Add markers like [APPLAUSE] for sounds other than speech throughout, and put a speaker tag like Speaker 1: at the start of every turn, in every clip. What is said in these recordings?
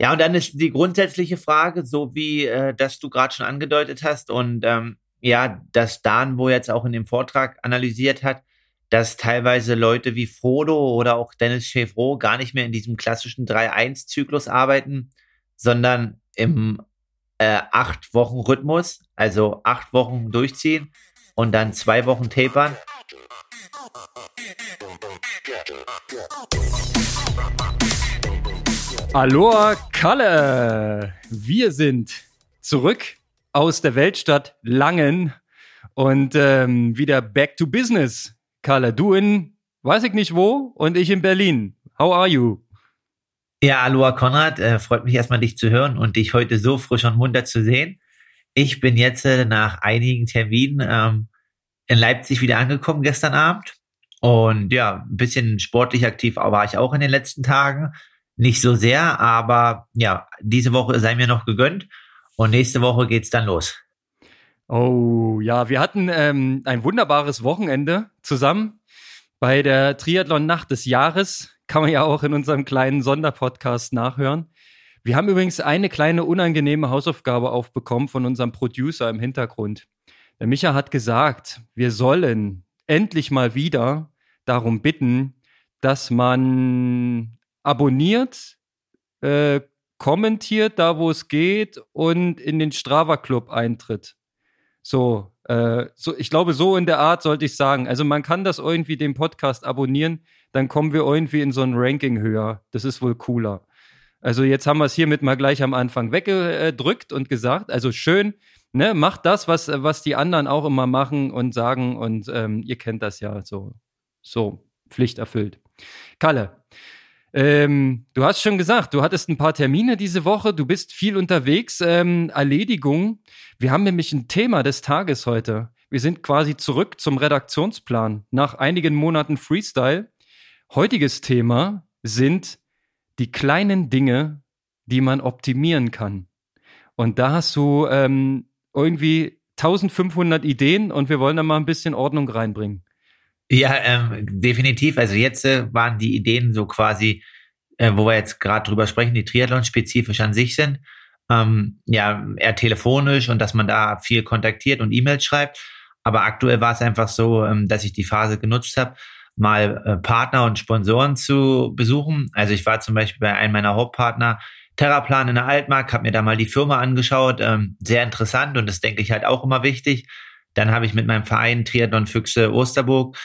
Speaker 1: Ja, und dann ist die grundsätzliche Frage, so wie äh, das du gerade schon angedeutet hast und ähm, ja, dass Dan wo jetzt auch in dem Vortrag analysiert hat, dass teilweise Leute wie Frodo oder auch Dennis Chevreau gar nicht mehr in diesem klassischen 3-1-Zyklus arbeiten, sondern im äh, acht Wochen Rhythmus, also acht Wochen durchziehen und dann zwei Wochen tapern.
Speaker 2: Aloha Kalle! Wir sind zurück aus der Weltstadt Langen und ähm, wieder back to business. Kalle, du in weiß ich nicht wo und ich in Berlin. How are you?
Speaker 1: Ja, Aloha Konrad, äh, freut mich erstmal dich zu hören und dich heute so frisch und munter zu sehen. Ich bin jetzt äh, nach einigen Terminen ähm, in Leipzig wieder angekommen gestern Abend und ja, ein bisschen sportlich aktiv war ich auch in den letzten Tagen nicht so sehr, aber ja, diese Woche sei mir noch gegönnt und nächste Woche geht's dann los.
Speaker 2: Oh ja, wir hatten ähm, ein wunderbares Wochenende zusammen bei der Triathlon-Nacht des Jahres. Kann man ja auch in unserem kleinen Sonderpodcast nachhören. Wir haben übrigens eine kleine unangenehme Hausaufgabe aufbekommen von unserem Producer im Hintergrund. Der Micha hat gesagt, wir sollen endlich mal wieder darum bitten, dass man abonniert, äh, kommentiert da, wo es geht und in den Strava Club eintritt. So, äh, so, ich glaube, so in der Art sollte ich sagen. Also man kann das irgendwie den Podcast abonnieren, dann kommen wir irgendwie in so ein Ranking höher. Das ist wohl cooler. Also jetzt haben wir es hiermit mal gleich am Anfang weggedrückt und gesagt, also schön, ne, macht das, was, was die anderen auch immer machen und sagen und ähm, ihr kennt das ja so. So, Pflicht erfüllt. Kalle, ähm, du hast schon gesagt, du hattest ein paar Termine diese Woche, du bist viel unterwegs. Ähm, Erledigung. Wir haben nämlich ein Thema des Tages heute. Wir sind quasi zurück zum Redaktionsplan nach einigen Monaten Freestyle. Heutiges Thema sind die kleinen Dinge, die man optimieren kann. Und da hast du ähm, irgendwie 1500 Ideen und wir wollen da mal ein bisschen Ordnung reinbringen.
Speaker 1: Ja, ähm, definitiv. Also jetzt äh, waren die Ideen so quasi, äh, wo wir jetzt gerade drüber sprechen, die Triathlon-spezifisch an sich sind. Ähm, ja, eher telefonisch und dass man da viel kontaktiert und E-Mails schreibt. Aber aktuell war es einfach so, ähm, dass ich die Phase genutzt habe, mal äh, Partner und Sponsoren zu besuchen. Also ich war zum Beispiel bei einem meiner Hauptpartner, Terraplan in der Altmark, habe mir da mal die Firma angeschaut. Ähm, sehr interessant und das denke ich halt auch immer wichtig. Dann habe ich mit meinem Verein Triathlon Füchse Osterburg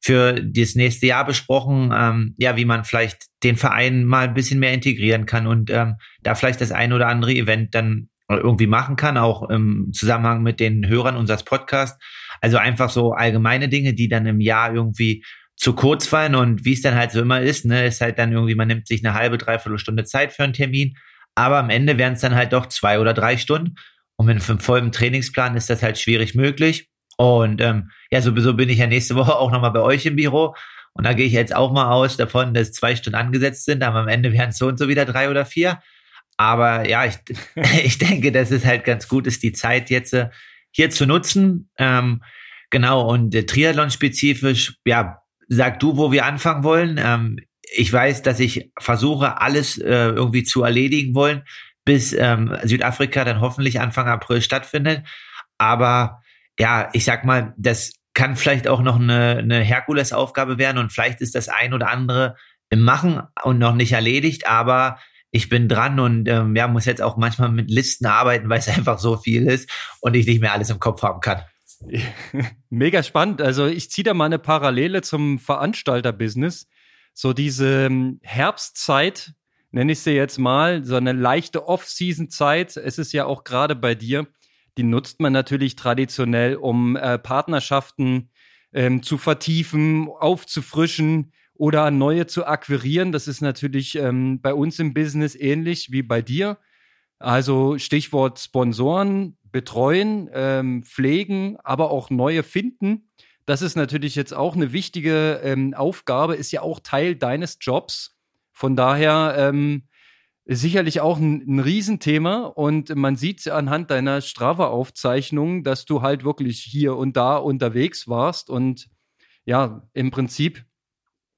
Speaker 1: für das nächste Jahr besprochen, ähm, ja, wie man vielleicht den Verein mal ein bisschen mehr integrieren kann und ähm, da vielleicht das ein oder andere Event dann irgendwie machen kann, auch im Zusammenhang mit den Hörern unseres Podcasts. Also einfach so allgemeine Dinge, die dann im Jahr irgendwie zu kurz fallen und wie es dann halt so immer ist, ne, ist halt dann irgendwie, man nimmt sich eine halbe, dreiviertel Stunde Zeit für einen Termin, aber am Ende wären es dann halt doch zwei oder drei Stunden und mit einem vollen Trainingsplan ist das halt schwierig möglich. Und ähm, ja, sowieso bin ich ja nächste [LAUGHS] Woche auch nochmal bei euch im Büro. Und da gehe ich jetzt auch mal aus davon, dass zwei Stunden angesetzt sind, aber am Ende wären es so und so wieder drei oder vier. Aber ja, ich, [LAUGHS] ich denke, dass es halt ganz gut ist, die Zeit jetzt äh, hier zu nutzen. Ähm, genau, und äh, Triathlon-spezifisch, ja, sag du, wo wir anfangen wollen. Ähm, ich weiß, dass ich versuche, alles äh, irgendwie zu erledigen wollen, bis ähm, Südafrika dann hoffentlich Anfang April stattfindet. Aber ja, ich sag mal, das kann vielleicht auch noch eine, eine Herkulesaufgabe werden und vielleicht ist das ein oder andere im Machen und noch nicht erledigt, aber ich bin dran und ähm, ja, muss jetzt auch manchmal mit Listen arbeiten, weil es [LAUGHS] einfach so viel ist und ich nicht mehr alles im Kopf haben kann. [LAUGHS]
Speaker 2: Mega spannend. Also ich ziehe da mal eine Parallele zum Veranstalterbusiness. So diese ähm, Herbstzeit, nenne ich sie jetzt mal, so eine leichte Off-Season-Zeit. Es ist ja auch gerade bei dir die nutzt man natürlich traditionell, um äh, Partnerschaften ähm, zu vertiefen, aufzufrischen oder neue zu akquirieren. Das ist natürlich ähm, bei uns im Business ähnlich wie bei dir. Also Stichwort Sponsoren, betreuen, ähm, pflegen, aber auch neue finden. Das ist natürlich jetzt auch eine wichtige ähm, Aufgabe, ist ja auch Teil deines Jobs. Von daher ähm, sicherlich auch ein, ein Riesenthema und man sieht anhand deiner Strava-Aufzeichnung, dass du halt wirklich hier und da unterwegs warst und ja, im Prinzip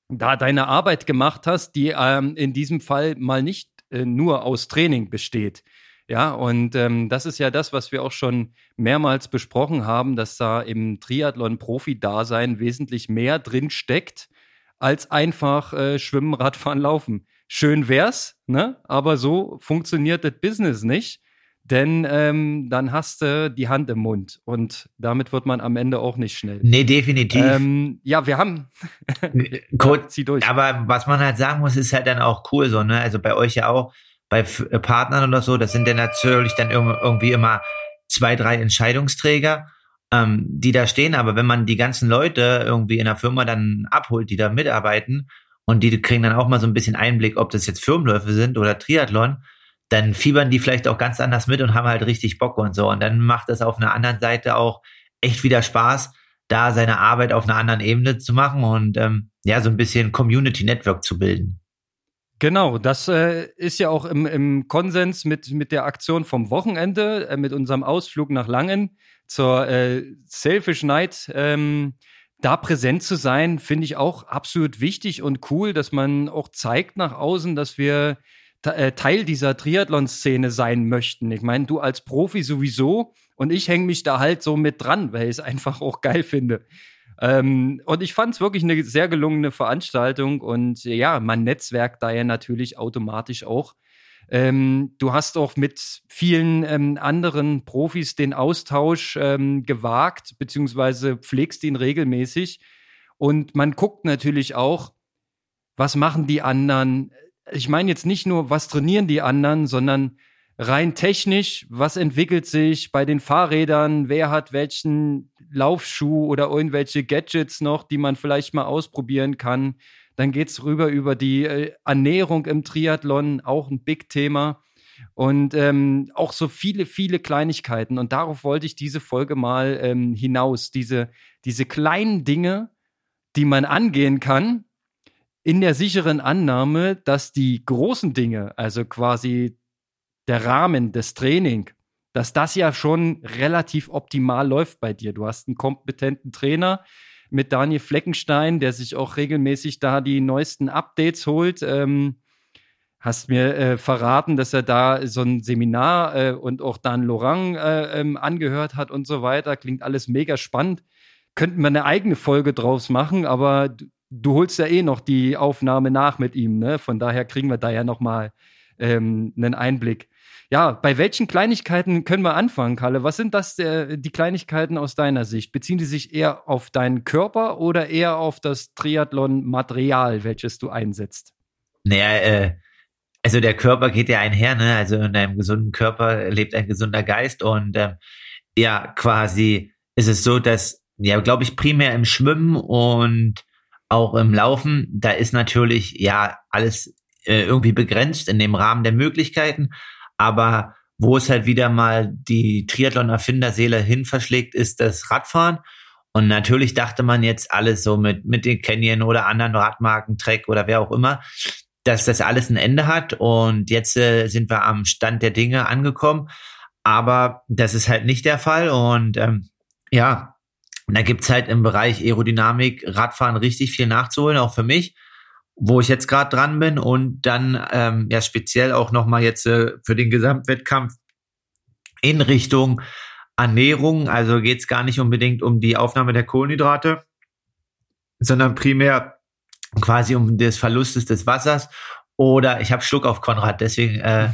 Speaker 2: da deine Arbeit gemacht hast, die ähm, in diesem Fall mal nicht äh, nur aus Training besteht. Ja, und ähm, das ist ja das, was wir auch schon mehrmals besprochen haben, dass da im Triathlon-Profi-Dasein wesentlich mehr drin steckt, als einfach äh, Schwimmen, Radfahren, Laufen. Schön wär's, ne? Aber so funktioniert das Business nicht. Denn ähm, dann hast du die Hand im Mund und damit wird man am Ende auch nicht schnell.
Speaker 1: Nee, definitiv.
Speaker 2: Ähm, ja, wir haben. [LAUGHS]
Speaker 1: Kurz, [LAUGHS] zieh durch. Aber was man halt sagen muss, ist halt dann auch cool so, ne? Also bei euch ja auch, bei äh, Partnern oder so, das sind ja natürlich dann irgendwie immer zwei, drei Entscheidungsträger, ähm, die da stehen. Aber wenn man die ganzen Leute irgendwie in der Firma dann abholt, die da mitarbeiten und die kriegen dann auch mal so ein bisschen Einblick, ob das jetzt Firmenläufe sind oder Triathlon, dann fiebern die vielleicht auch ganz anders mit und haben halt richtig Bock und so. Und dann macht es auf einer anderen Seite auch echt wieder Spaß, da seine Arbeit auf einer anderen Ebene zu machen und ähm, ja, so ein bisschen Community Network zu bilden.
Speaker 2: Genau, das äh, ist ja auch im, im Konsens mit, mit der Aktion vom Wochenende, äh, mit unserem Ausflug nach Langen zur äh, Selfish Night. Ähm, da präsent zu sein, finde ich auch absolut wichtig und cool, dass man auch zeigt nach außen, dass wir äh, Teil dieser Triathlon-Szene sein möchten. Ich meine, du als Profi sowieso und ich hänge mich da halt so mit dran, weil ich es einfach auch geil finde. Ähm, und ich fand es wirklich eine sehr gelungene Veranstaltung und ja, man netzwerkt da ja natürlich automatisch auch. Ähm, du hast auch mit vielen ähm, anderen Profis den Austausch ähm, gewagt, beziehungsweise pflegst ihn regelmäßig. Und man guckt natürlich auch, was machen die anderen, ich meine jetzt nicht nur, was trainieren die anderen, sondern rein technisch, was entwickelt sich bei den Fahrrädern, wer hat welchen Laufschuh oder irgendwelche Gadgets noch, die man vielleicht mal ausprobieren kann. Dann geht's rüber über die äh, Ernährung im Triathlon, auch ein Big Thema. Und ähm, auch so viele, viele Kleinigkeiten. Und darauf wollte ich diese Folge mal ähm, hinaus. Diese, diese kleinen Dinge, die man angehen kann, in der sicheren Annahme, dass die großen Dinge, also quasi der Rahmen des Training, dass das ja schon relativ optimal läuft bei dir. Du hast einen kompetenten Trainer mit Daniel Fleckenstein, der sich auch regelmäßig da die neuesten Updates holt. Ähm, hast mir äh, verraten, dass er da so ein Seminar äh, und auch Dan Lorang äh, ähm, angehört hat und so weiter. Klingt alles mega spannend. Könnten wir eine eigene Folge draus machen, aber du holst ja eh noch die Aufnahme nach mit ihm, ne? Von daher kriegen wir da ja noch mal ähm, einen Einblick. Ja, bei welchen Kleinigkeiten können wir anfangen, Kalle? Was sind das äh, die Kleinigkeiten aus deiner Sicht? Beziehen die sich eher auf deinen Körper oder eher auf das Triathlon-Material, welches du einsetzt?
Speaker 1: Naja, äh, also der Körper geht ja einher, ne? Also in einem gesunden Körper lebt ein gesunder Geist und äh, ja, quasi ist es so, dass ja, glaube ich, primär im Schwimmen und auch im Laufen, da ist natürlich ja alles äh, irgendwie begrenzt in dem Rahmen der Möglichkeiten, aber wo es halt wieder mal die Triathlon-Erfinderseele hin verschlägt, ist das Radfahren. Und natürlich dachte man jetzt alles so mit, mit den Canyon oder anderen Radmarken, Trek oder wer auch immer, dass das alles ein Ende hat. Und jetzt äh, sind wir am Stand der Dinge angekommen. Aber das ist halt nicht der Fall. Und ähm, ja, da gibt's halt im Bereich Aerodynamik, Radfahren richtig viel nachzuholen, auch für mich, wo ich jetzt gerade dran bin. Und dann ähm, ja speziell auch nochmal jetzt äh, für den Gesamtwettkampf in Richtung Ernährung. Also geht's gar nicht unbedingt um die Aufnahme der Kohlenhydrate, sondern primär quasi um des Verlustes des Wassers. Oder ich habe Schluck auf Konrad, deswegen äh,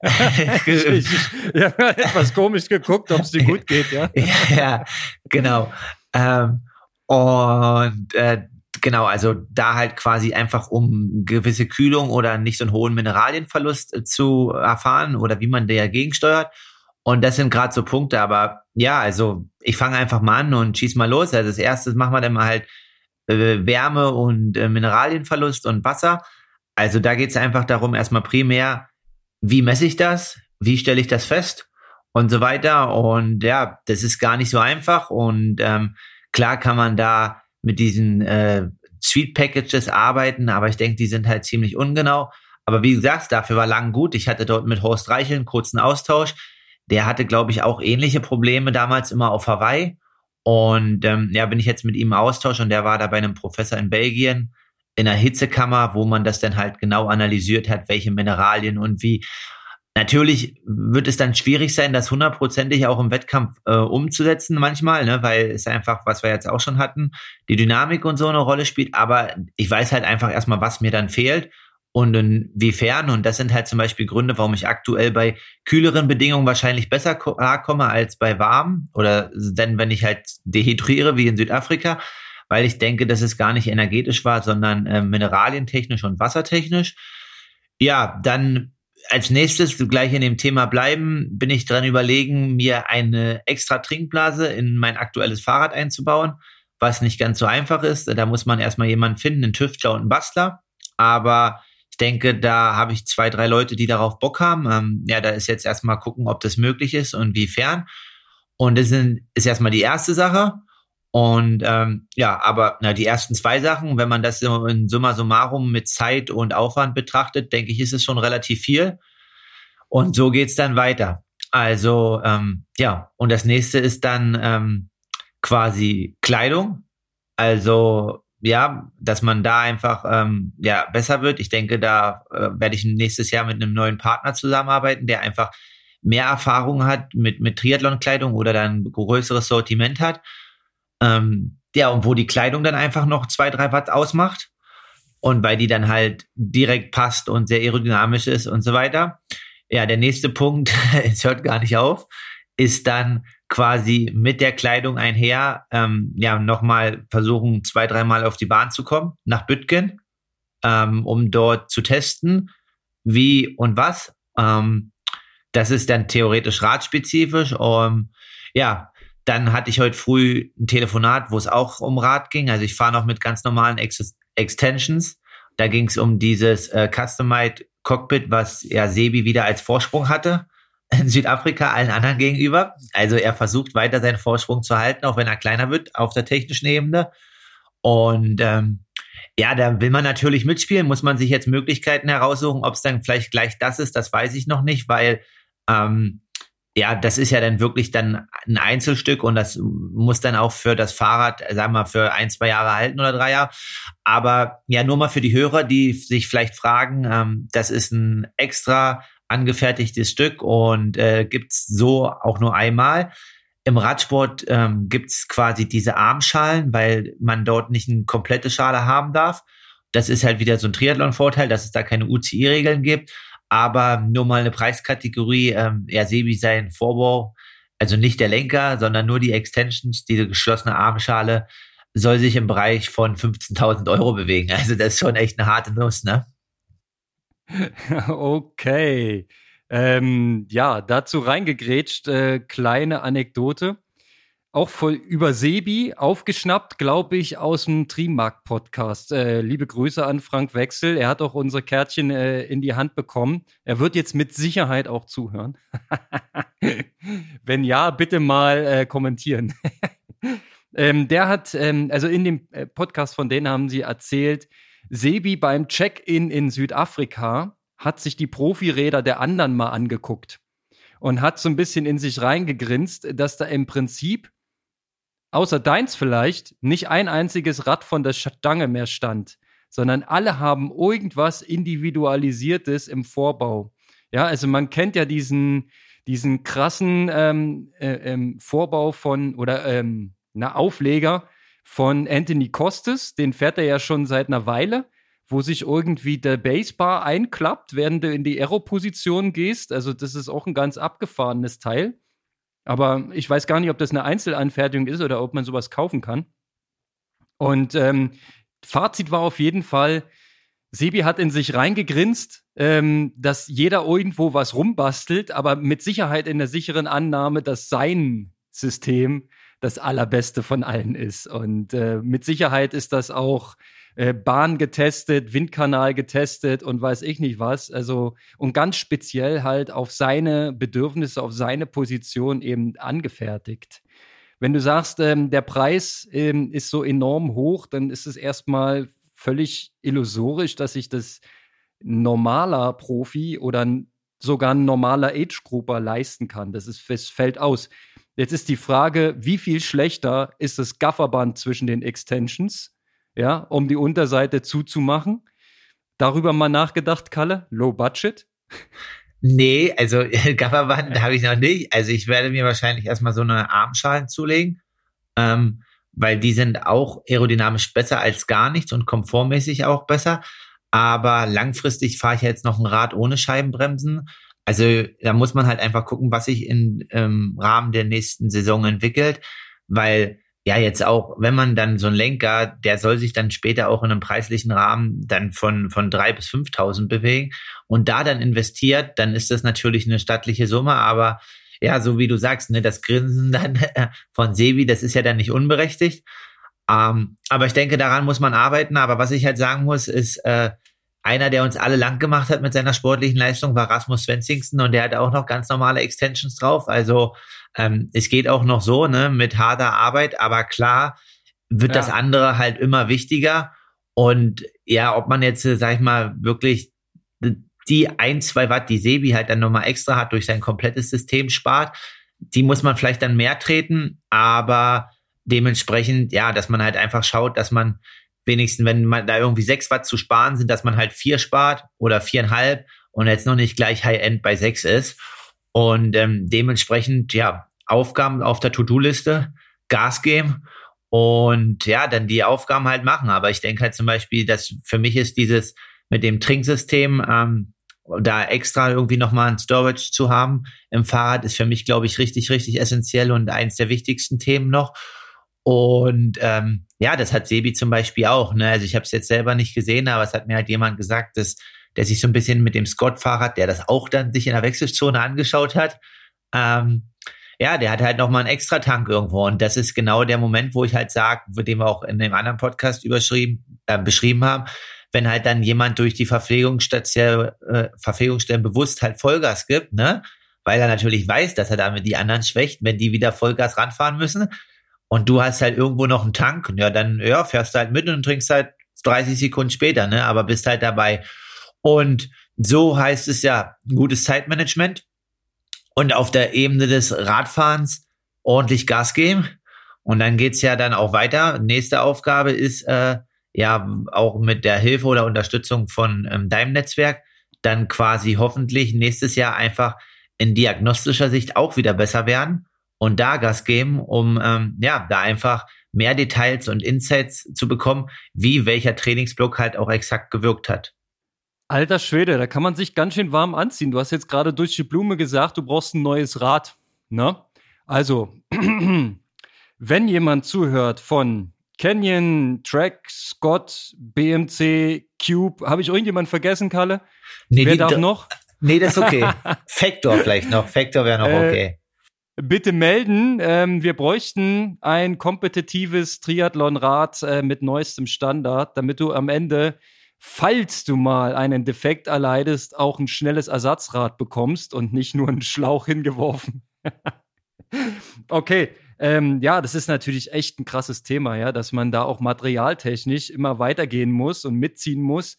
Speaker 1: [LAUGHS] [LAUGHS]
Speaker 2: ich, ich, ich habe [LAUGHS] etwas komisch geguckt, ob es dir gut geht, ja.
Speaker 1: ja, genau. Ähm, und äh, genau, also da halt quasi einfach um gewisse Kühlung oder nicht so einen hohen Mineralienverlust äh, zu erfahren oder wie man dagegen steuert. Und das sind gerade so Punkte, aber ja, also ich fange einfach mal an und schieß mal los. Also das erste machen wir dann mal halt äh, Wärme und äh, Mineralienverlust und Wasser. Also da geht es einfach darum, erstmal primär wie messe ich das? Wie stelle ich das fest? Und so weiter. Und ja, das ist gar nicht so einfach. Und ähm, klar kann man da mit diesen äh, Sweet Packages arbeiten, aber ich denke, die sind halt ziemlich ungenau. Aber wie gesagt, dafür war lang gut. Ich hatte dort mit Horst Reichel einen kurzen Austausch. Der hatte, glaube ich, auch ähnliche Probleme damals immer auf Hawaii. Und ähm, ja, bin ich jetzt mit ihm im Austausch und der war da bei einem Professor in Belgien in einer Hitzekammer, wo man das dann halt genau analysiert hat, welche Mineralien und wie. Natürlich wird es dann schwierig sein, das hundertprozentig auch im Wettkampf äh, umzusetzen manchmal, ne, weil es einfach, was wir jetzt auch schon hatten, die Dynamik und so eine Rolle spielt. Aber ich weiß halt einfach erstmal, was mir dann fehlt und inwiefern. Und das sind halt zum Beispiel Gründe, warum ich aktuell bei kühleren Bedingungen wahrscheinlich besser klarkomme als bei warmen oder denn wenn ich halt dehydriere wie in Südafrika, weil ich denke, dass es gar nicht energetisch war, sondern äh, mineralientechnisch und wassertechnisch. Ja, dann als nächstes, gleich in dem Thema bleiben, bin ich dran überlegen, mir eine extra Trinkblase in mein aktuelles Fahrrad einzubauen, was nicht ganz so einfach ist. Da muss man erstmal jemanden finden, einen Tüftler und einen Bastler. Aber ich denke, da habe ich zwei, drei Leute, die darauf Bock haben. Ähm, ja, da ist jetzt erstmal gucken, ob das möglich ist und wiefern. Und das ist erstmal die erste Sache. Und ähm, ja, aber na, die ersten zwei Sachen, wenn man das in summa summarum mit Zeit und Aufwand betrachtet, denke ich, ist es schon relativ viel. Und so geht's dann weiter. Also ähm, ja, und das nächste ist dann ähm, quasi Kleidung. Also ja, dass man da einfach ähm, ja besser wird. Ich denke, da äh, werde ich nächstes Jahr mit einem neuen Partner zusammenarbeiten, der einfach mehr Erfahrung hat mit mit Triathlon-Kleidung oder dann ein größeres Sortiment hat ähm, ja, und wo die Kleidung dann einfach noch zwei, drei Watt ausmacht. Und weil die dann halt direkt passt und sehr aerodynamisch ist und so weiter. Ja, der nächste Punkt, [LAUGHS] es hört gar nicht auf, ist dann quasi mit der Kleidung einher, ähm, ja, nochmal versuchen, zwei, dreimal auf die Bahn zu kommen, nach Bütgen, ähm, um dort zu testen, wie und was. Ähm, das ist dann theoretisch radspezifisch. Um, ja, dann hatte ich heute früh ein Telefonat, wo es auch um Rad ging. Also ich fahre noch mit ganz normalen Ex Extensions. Da ging es um dieses äh, Customized Cockpit, was ja Sebi wieder als Vorsprung hatte [LAUGHS] in Südafrika allen anderen gegenüber. Also er versucht weiter seinen Vorsprung zu halten, auch wenn er kleiner wird auf der technischen Ebene. Und ähm, ja, da will man natürlich mitspielen, muss man sich jetzt Möglichkeiten heraussuchen, ob es dann vielleicht gleich das ist, das weiß ich noch nicht, weil ähm, ja, das ist ja dann wirklich dann ein Einzelstück und das muss dann auch für das Fahrrad, sagen wir mal, für ein, zwei Jahre halten oder drei Jahre. Aber ja, nur mal für die Hörer, die sich vielleicht fragen, ähm, das ist ein extra angefertigtes Stück und äh, gibt's so auch nur einmal. Im Radsport ähm, gibt's quasi diese Armschalen, weil man dort nicht eine komplette Schale haben darf. Das ist halt wieder so ein Triathlon-Vorteil, dass es da keine UCI-Regeln gibt aber nur mal eine Preiskategorie, ähm, ja, Sebi sein Vorbau, also nicht der Lenker, sondern nur die Extensions, diese geschlossene Armschale, soll sich im Bereich von 15.000 Euro bewegen. Also das ist schon echt eine harte Nuss, ne? [LAUGHS]
Speaker 2: Okay. Ähm, ja, dazu reingegrätscht, äh, kleine Anekdote auch voll über Sebi aufgeschnappt, glaube ich, aus dem Trimark-Podcast. Äh, liebe Grüße an Frank Wechsel. Er hat auch unsere Kärtchen äh, in die Hand bekommen. Er wird jetzt mit Sicherheit auch zuhören. [LAUGHS] Wenn ja, bitte mal äh, kommentieren. [LAUGHS] ähm, der hat, ähm, also in dem äh, Podcast von denen haben sie erzählt, Sebi beim Check-in in Südafrika hat sich die Profiräder der anderen mal angeguckt und hat so ein bisschen in sich reingegrinst, dass da im Prinzip außer deins vielleicht, nicht ein einziges Rad von der Stange mehr stand, sondern alle haben irgendwas Individualisiertes im Vorbau. Ja, also man kennt ja diesen, diesen krassen ähm, äh, ähm, Vorbau von oder ähm, na, Aufleger von Anthony Costes, den fährt er ja schon seit einer Weile, wo sich irgendwie der Basebar einklappt, während du in die Aero-Position gehst. Also das ist auch ein ganz abgefahrenes Teil. Aber ich weiß gar nicht, ob das eine Einzelanfertigung ist oder ob man sowas kaufen kann. Und ähm, Fazit war auf jeden Fall, Sebi hat in sich reingegrinst, ähm, dass jeder irgendwo was rumbastelt, aber mit Sicherheit in der sicheren Annahme, dass sein System das allerbeste von allen ist. Und äh, mit Sicherheit ist das auch äh, Bahn getestet, Windkanal getestet und weiß ich nicht was. Also und ganz speziell halt auf seine Bedürfnisse, auf seine Position eben angefertigt. Wenn du sagst, ähm, der Preis ähm, ist so enorm hoch, dann ist es erstmal völlig illusorisch, dass sich das normaler Profi oder sogar ein normaler Age-Grouper leisten kann. Das, ist, das fällt aus. Jetzt ist die Frage, wie viel schlechter ist das Gafferband zwischen den Extensions ja, um die Unterseite zuzumachen. Darüber mal nachgedacht, Kalle? Low Budget?
Speaker 1: Nee, also [LAUGHS] Gafferband habe ich noch nicht. Also ich werde mir wahrscheinlich erstmal so eine Armschalen zulegen, ähm, weil die sind auch aerodynamisch besser als gar nichts und komfortmäßig auch besser. Aber langfristig fahre ich jetzt noch ein Rad ohne Scheibenbremsen. Also da muss man halt einfach gucken, was sich im ähm, Rahmen der nächsten Saison entwickelt, weil ja jetzt auch, wenn man dann so ein Lenker, der soll sich dann später auch in einem preislichen Rahmen dann von von drei bis 5.000 bewegen und da dann investiert, dann ist das natürlich eine stattliche Summe, aber ja, so wie du sagst, ne, das Grinsen dann [LAUGHS] von Sebi, das ist ja dann nicht unberechtigt. Ähm, aber ich denke, daran muss man arbeiten. Aber was ich halt sagen muss, ist, äh, einer, der uns alle lang gemacht hat mit seiner sportlichen Leistung, war Rasmus Svensingsen und der hat auch noch ganz normale Extensions drauf. Also ähm, es geht auch noch so, ne, mit harter Arbeit, aber klar wird ja. das andere halt immer wichtiger. Und ja, ob man jetzt, sag ich mal, wirklich die ein, zwei Watt, die Sebi halt dann nochmal extra hat, durch sein komplettes System spart, die muss man vielleicht dann mehr treten, aber dementsprechend, ja, dass man halt einfach schaut, dass man wenigstens, wenn man da irgendwie sechs Watt zu sparen sind, dass man halt vier spart oder viereinhalb und jetzt noch nicht gleich High-End bei sechs ist. Und ähm, dementsprechend, ja, Aufgaben auf der To-Do-Liste, Gas geben und ja, dann die Aufgaben halt machen. Aber ich denke halt zum Beispiel, dass für mich ist dieses mit dem Trinksystem, ähm, da extra irgendwie nochmal ein Storage zu haben im Fahrrad, ist für mich, glaube ich, richtig, richtig essentiell und eins der wichtigsten Themen noch. Und ähm, ja, das hat Sebi zum Beispiel auch. Ne? Also ich habe es jetzt selber nicht gesehen, aber es hat mir halt jemand gesagt, dass der sich so ein bisschen mit dem Scott-Fahrrad, der das auch dann sich in der Wechselzone angeschaut hat, ähm, ja, der hat halt nochmal einen extra Tank irgendwo. Und das ist genau der Moment, wo ich halt sage, den wir auch in dem anderen Podcast überschrieben, äh, beschrieben haben, wenn halt dann jemand durch die Verpflegungsstation, äh, Verpflegungsstellen bewusst halt Vollgas gibt, ne? Weil er natürlich weiß, dass er damit die anderen schwächt, wenn die wieder Vollgas ranfahren müssen und du hast halt irgendwo noch einen Tank, ja, dann ja, fährst du halt mit und trinkst halt 30 Sekunden später, ne, aber bist halt dabei. Und so heißt es ja gutes Zeitmanagement und auf der Ebene des Radfahrens ordentlich Gas geben. Und dann geht's ja dann auch weiter. Nächste Aufgabe ist äh, ja auch mit der Hilfe oder Unterstützung von ähm, deinem Netzwerk dann quasi hoffentlich nächstes Jahr einfach in diagnostischer Sicht auch wieder besser werden und da Gas geben, um ähm, ja da einfach mehr Details und Insights zu bekommen, wie welcher Trainingsblock halt auch exakt gewirkt hat.
Speaker 2: Alter Schwede, da kann man sich ganz schön warm anziehen. Du hast jetzt gerade durch die Blume gesagt, du brauchst ein neues Rad. Ne? Also, [CLEARS THROAT] wenn jemand zuhört von Canyon, Track, Scott, BMC, Cube, habe ich irgendjemand vergessen, Kalle?
Speaker 1: Nee, Wer darf noch? Nee, das ist okay. [LAUGHS] Factor vielleicht noch. Factor wäre noch äh, okay
Speaker 2: bitte melden. Ähm, wir bräuchten ein kompetitives Triathlonrad äh, mit neuestem Standard, damit du am Ende, falls du mal einen Defekt erleidest, auch ein schnelles Ersatzrad bekommst und nicht nur einen Schlauch hingeworfen. [LAUGHS] okay. Ähm, ja, das ist natürlich echt ein krasses Thema, ja, dass man da auch materialtechnisch immer weitergehen muss und mitziehen muss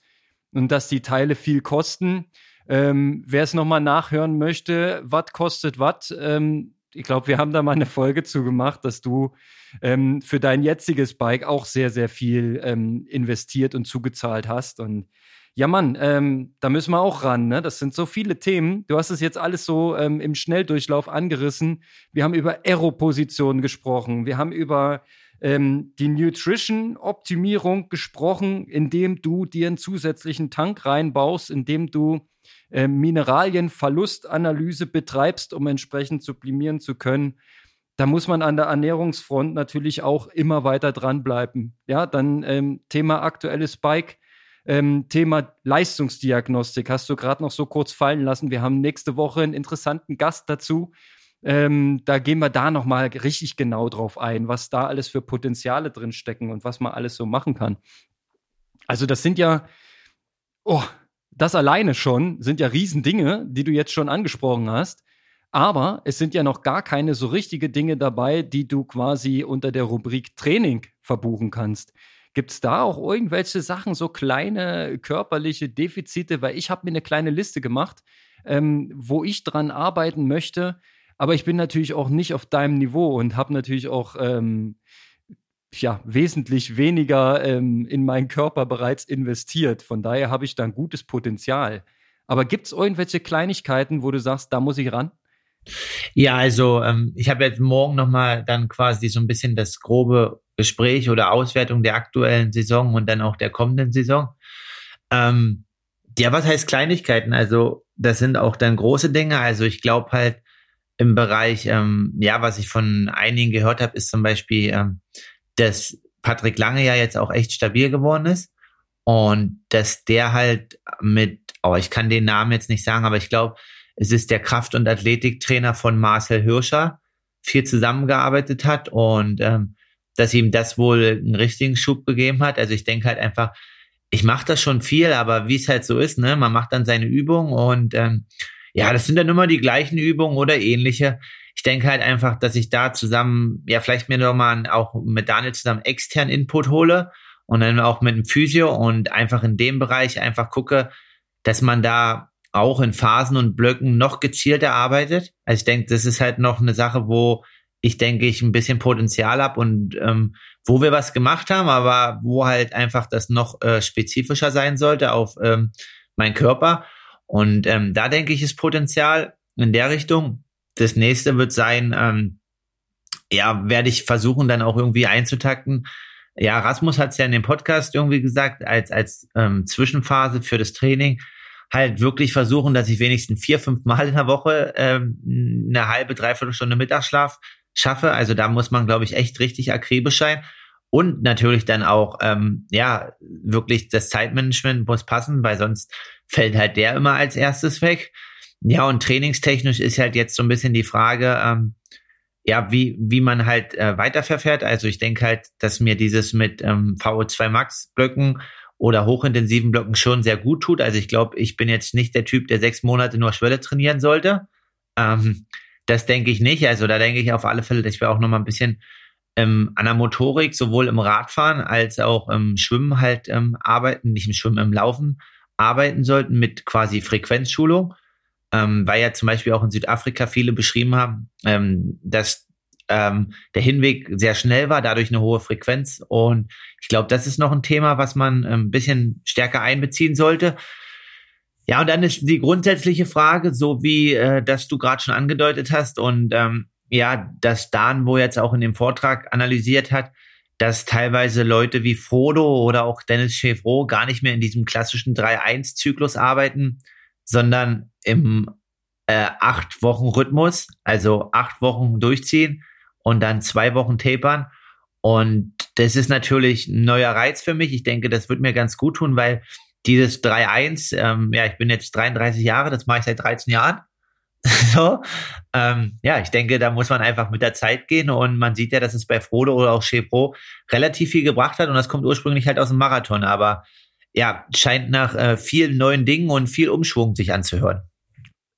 Speaker 2: und dass die Teile viel kosten. Ähm, Wer es nochmal nachhören möchte, was kostet was, ähm, ich glaube, wir haben da mal eine Folge zu gemacht, dass du ähm, für dein jetziges Bike auch sehr, sehr viel ähm, investiert und zugezahlt hast. Und ja, Mann, ähm, da müssen wir auch ran. Ne? Das sind so viele Themen. Du hast es jetzt alles so ähm, im Schnelldurchlauf angerissen. Wir haben über Aero-Positionen gesprochen. Wir haben über ähm, die Nutrition-Optimierung gesprochen, indem du dir einen zusätzlichen Tank reinbaust, indem du äh, Mineralienverlustanalyse betreibst, um entsprechend sublimieren zu können, da muss man an der Ernährungsfront natürlich auch immer weiter dranbleiben. Ja, dann ähm, Thema aktuelles Bike. Ähm, Thema Leistungsdiagnostik hast du gerade noch so kurz fallen lassen. Wir haben nächste Woche einen interessanten Gast dazu. Ähm, da gehen wir da nochmal richtig genau drauf ein, was da alles für Potenziale drin stecken und was man alles so machen kann. Also das sind ja, oh, das alleine schon sind ja Riesendinge, die du jetzt schon angesprochen hast. Aber es sind ja noch gar keine so richtige Dinge dabei, die du quasi unter der Rubrik Training verbuchen kannst. Gibt es da auch irgendwelche Sachen, so kleine körperliche Defizite? Weil ich habe mir eine kleine Liste gemacht, ähm, wo ich dran arbeiten möchte. Aber ich bin natürlich auch nicht auf deinem Niveau und habe natürlich auch ähm, ja wesentlich weniger ähm, in meinen Körper bereits investiert. Von daher habe ich da ein gutes Potenzial. Aber gibt es irgendwelche Kleinigkeiten, wo du sagst, da muss ich ran?
Speaker 1: Ja, also ähm, ich habe jetzt morgen nochmal dann quasi so ein bisschen das grobe Gespräch oder Auswertung der aktuellen Saison und dann auch der kommenden Saison. Ähm, ja, was heißt Kleinigkeiten? Also das sind auch dann große Dinge. Also ich glaube halt im Bereich, ähm, ja, was ich von einigen gehört habe, ist zum Beispiel, ähm, dass Patrick Lange ja jetzt auch echt stabil geworden ist und dass der halt mit, oh, ich kann den Namen jetzt nicht sagen, aber ich glaube, es ist der Kraft- und Athletiktrainer von Marcel Hirscher, viel zusammengearbeitet hat und ähm, dass ihm das wohl einen richtigen Schub gegeben hat. Also ich denke halt einfach, ich mache das schon viel, aber wie es halt so ist, ne, man macht dann seine Übung und ähm, ja, das sind dann immer die gleichen Übungen oder ähnliche. Ich denke halt einfach, dass ich da zusammen, ja, vielleicht mir nochmal auch mit Daniel zusammen extern Input hole und dann auch mit dem Physio und einfach in dem Bereich einfach gucke, dass man da auch in Phasen und Blöcken noch gezielter arbeitet. Also ich denke, das ist halt noch eine Sache, wo ich denke, ich ein bisschen Potenzial habe und ähm, wo wir was gemacht haben, aber wo halt einfach das noch äh, spezifischer sein sollte auf ähm, meinen Körper. Und ähm, da denke ich, ist Potenzial in der Richtung. Das nächste wird sein, ähm, ja, werde ich versuchen, dann auch irgendwie einzutakten. Ja, Rasmus hat es ja in dem Podcast irgendwie gesagt, als, als ähm, Zwischenphase für das Training, halt wirklich versuchen, dass ich wenigstens vier, fünf Mal in der Woche ähm, eine halbe, dreiviertel Stunde Mittagsschlaf schaffe. Also da muss man, glaube ich, echt richtig akribisch sein. Und natürlich dann auch, ähm, ja, wirklich das Zeitmanagement muss passen, weil sonst fällt halt der immer als erstes weg. Ja, und trainingstechnisch ist halt jetzt so ein bisschen die Frage, ähm, ja, wie, wie man halt äh, weiterverfährt. Also ich denke halt, dass mir dieses mit ähm, VO2 Max Blöcken oder hochintensiven Blöcken schon sehr gut tut. Also ich glaube, ich bin jetzt nicht der Typ, der sechs Monate nur Schwelle trainieren sollte. Ähm, das denke ich nicht. Also da denke ich auf alle Fälle, dass wir auch noch mal ein bisschen ähm, an der Motorik sowohl im Radfahren als auch im Schwimmen halt ähm, arbeiten, nicht im Schwimmen, im Laufen arbeiten sollten mit quasi Frequenzschulung, ähm, weil ja zum Beispiel auch in Südafrika viele beschrieben haben, ähm, dass ähm, der Hinweg sehr schnell war, dadurch eine hohe Frequenz. Und ich glaube, das ist noch ein Thema, was man ähm, ein bisschen stärker einbeziehen sollte. Ja, und dann ist die grundsätzliche Frage, so wie äh, das du gerade schon angedeutet hast und ähm, ja, dass Dan, wo jetzt auch in dem Vortrag analysiert hat, dass teilweise Leute wie Frodo oder auch Dennis Chevreau gar nicht mehr in diesem klassischen 3-1-Zyklus arbeiten, sondern im äh, acht Wochen Rhythmus, also acht Wochen durchziehen und dann zwei Wochen tapern. Und das ist natürlich ein neuer Reiz für mich. Ich denke, das wird mir ganz gut tun, weil dieses 3-1, ähm, ja, ich bin jetzt 33 Jahre, das mache ich seit 13 Jahren. [LAUGHS] so, ähm, ja, ich denke, da muss man einfach mit der Zeit gehen und man sieht ja, dass es bei Frodo oder auch Chepro relativ viel gebracht hat und das kommt ursprünglich halt aus dem Marathon, aber ja, scheint nach äh, vielen neuen Dingen und viel Umschwung sich anzuhören.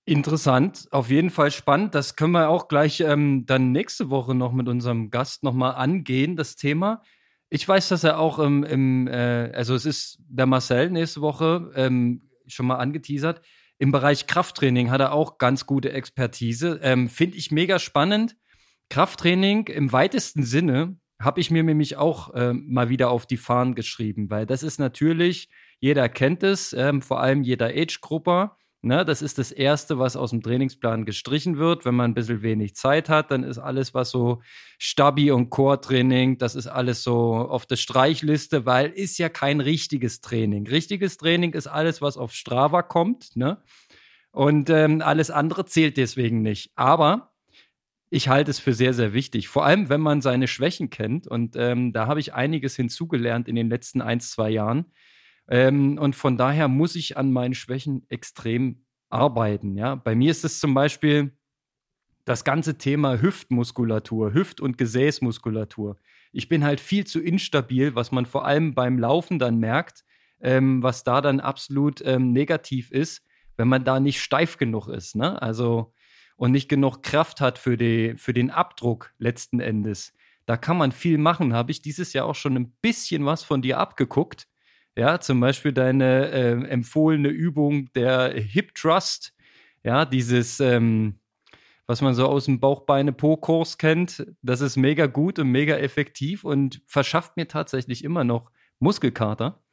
Speaker 2: Interessant, auf jeden Fall spannend. Das können wir auch gleich ähm, dann nächste Woche noch mit unserem Gast nochmal angehen, das Thema. Ich weiß, dass er auch im, im äh, also es ist der Marcel nächste Woche ähm, schon mal angeteasert. Im Bereich Krafttraining hat er auch ganz gute Expertise. Ähm, Finde ich mega spannend. Krafttraining im weitesten Sinne habe ich mir nämlich auch äh, mal wieder auf die Fahnen geschrieben, weil das ist natürlich, jeder kennt es, ähm, vor allem jeder Age-Grupper. Ne, das ist das Erste, was aus dem Trainingsplan gestrichen wird. Wenn man ein bisschen wenig Zeit hat, dann ist alles, was so Stabi- und Core-Training, das ist alles so auf der Streichliste, weil ist ja kein richtiges Training. Richtiges Training ist alles, was auf Strava kommt. Ne? Und ähm, alles andere zählt deswegen nicht. Aber ich halte es für sehr, sehr wichtig. Vor allem, wenn man seine Schwächen kennt. Und ähm, da habe ich einiges hinzugelernt in den letzten ein, zwei Jahren ähm, und von daher muss ich an meinen Schwächen extrem arbeiten. Ja? Bei mir ist es zum Beispiel das ganze Thema Hüftmuskulatur, Hüft- und Gesäßmuskulatur. Ich bin halt viel zu instabil, was man vor allem beim Laufen dann merkt, ähm, was da dann absolut ähm, negativ ist, wenn man da nicht steif genug ist. Ne? Also und nicht genug Kraft hat für, die, für den Abdruck letzten Endes. Da kann man viel machen. Habe ich dieses Jahr auch schon ein bisschen was von dir abgeguckt. Ja, zum Beispiel deine äh, empfohlene Übung der Hip Trust. Ja, dieses, ähm, was man so aus dem Bauchbeine-Po-Kurs kennt. Das ist mega gut und mega effektiv und verschafft mir tatsächlich immer noch Muskelkater.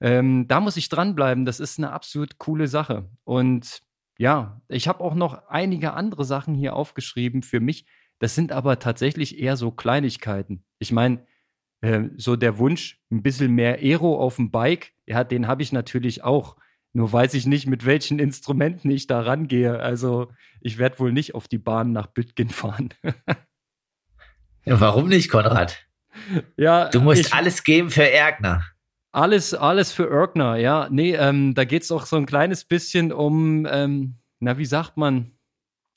Speaker 2: Ähm, da muss ich dranbleiben. Das ist eine absolut coole Sache. Und ja, ich habe auch noch einige andere Sachen hier aufgeschrieben für mich. Das sind aber tatsächlich eher so Kleinigkeiten. Ich meine, äh, so der Wunsch, ein bisschen mehr Aero auf dem Bike, ja, den habe ich natürlich auch. Nur weiß ich nicht, mit welchen Instrumenten ich da rangehe. Also ich werde wohl nicht auf die Bahn nach Bütgen [LAUGHS] fahren.
Speaker 1: ja, warum nicht, Konrad? Ja, du musst ich, alles geben für Ergner.
Speaker 2: Alles, alles für Ergner, ja. Nee, ähm, da geht es auch so ein kleines bisschen um, ähm, na, wie sagt man,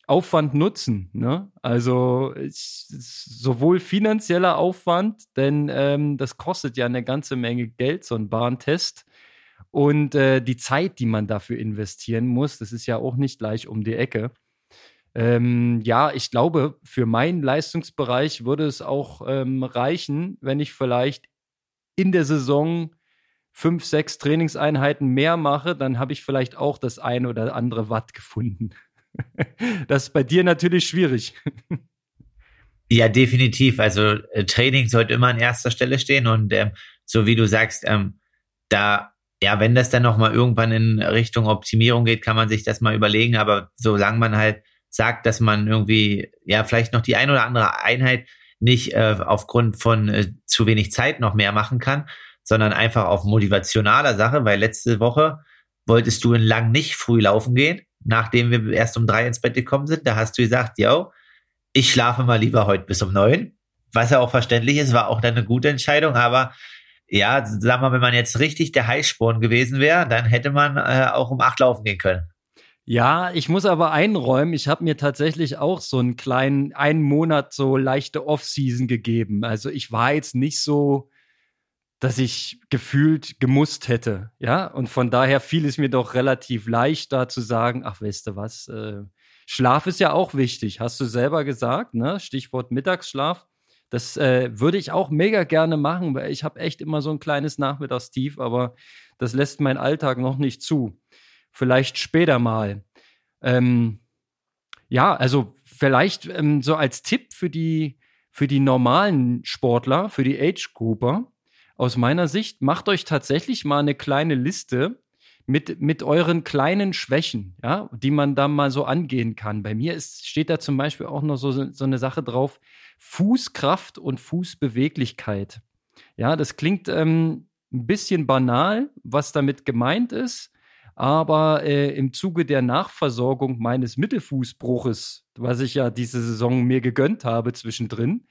Speaker 2: Aufwand nutzen. Ne? Also ich, sowohl finanzieller Aufwand, denn ähm, das kostet ja eine ganze Menge Geld, so ein Bahntest. Und äh, die Zeit, die man dafür investieren muss, das ist ja auch nicht gleich um die Ecke. Ähm, ja, ich glaube, für meinen Leistungsbereich würde es auch ähm, reichen, wenn ich vielleicht in der Saison fünf, sechs Trainingseinheiten mehr mache, dann habe ich vielleicht auch das eine oder andere Watt gefunden. [LAUGHS] das ist bei dir natürlich schwierig.
Speaker 1: Ja, definitiv. Also äh, Training sollte immer an erster Stelle stehen und ähm, so wie du sagst, ähm, da ja, wenn das dann nochmal irgendwann in Richtung Optimierung geht, kann man sich das mal überlegen. Aber solange man halt sagt, dass man irgendwie, ja, vielleicht noch die ein oder andere Einheit nicht äh, aufgrund von äh, zu wenig Zeit noch mehr machen kann, sondern einfach auf motivationaler Sache, weil letzte Woche wolltest du in Lang nicht früh laufen gehen, nachdem wir erst um drei ins Bett gekommen sind. Da hast du gesagt, yo, ich schlafe mal lieber heute bis um neun. Was ja auch verständlich ist, war auch dann eine gute Entscheidung, aber ja, sag mal, wenn man jetzt richtig der Heißsporn gewesen wäre, dann hätte man äh, auch um acht laufen gehen können.
Speaker 2: Ja, ich muss aber einräumen, ich habe mir tatsächlich auch so einen kleinen, einen Monat so leichte Off-Season gegeben. Also ich war jetzt nicht so, dass ich gefühlt gemusst hätte. Ja, und von daher fiel es mir doch relativ leicht, da zu sagen, ach, weißt du was, äh, Schlaf ist ja auch wichtig, hast du selber gesagt, ne? Stichwort Mittagsschlaf. Das äh, würde ich auch mega gerne machen, weil ich habe echt immer so ein kleines Nachmittagstief, aber das lässt mein Alltag noch nicht zu. Vielleicht später mal. Ähm, ja, also vielleicht ähm, so als Tipp für die, für die normalen Sportler, für die Age-Grouper, aus meiner Sicht, macht euch tatsächlich mal eine kleine Liste mit, mit euren kleinen Schwächen, ja, die man da mal so angehen kann. Bei mir ist, steht da zum Beispiel auch noch so, so eine Sache drauf, Fußkraft und Fußbeweglichkeit. Ja, das klingt ähm, ein bisschen banal, was damit gemeint ist, aber äh, im Zuge der Nachversorgung meines Mittelfußbruches, was ich ja diese Saison mir gegönnt habe zwischendrin,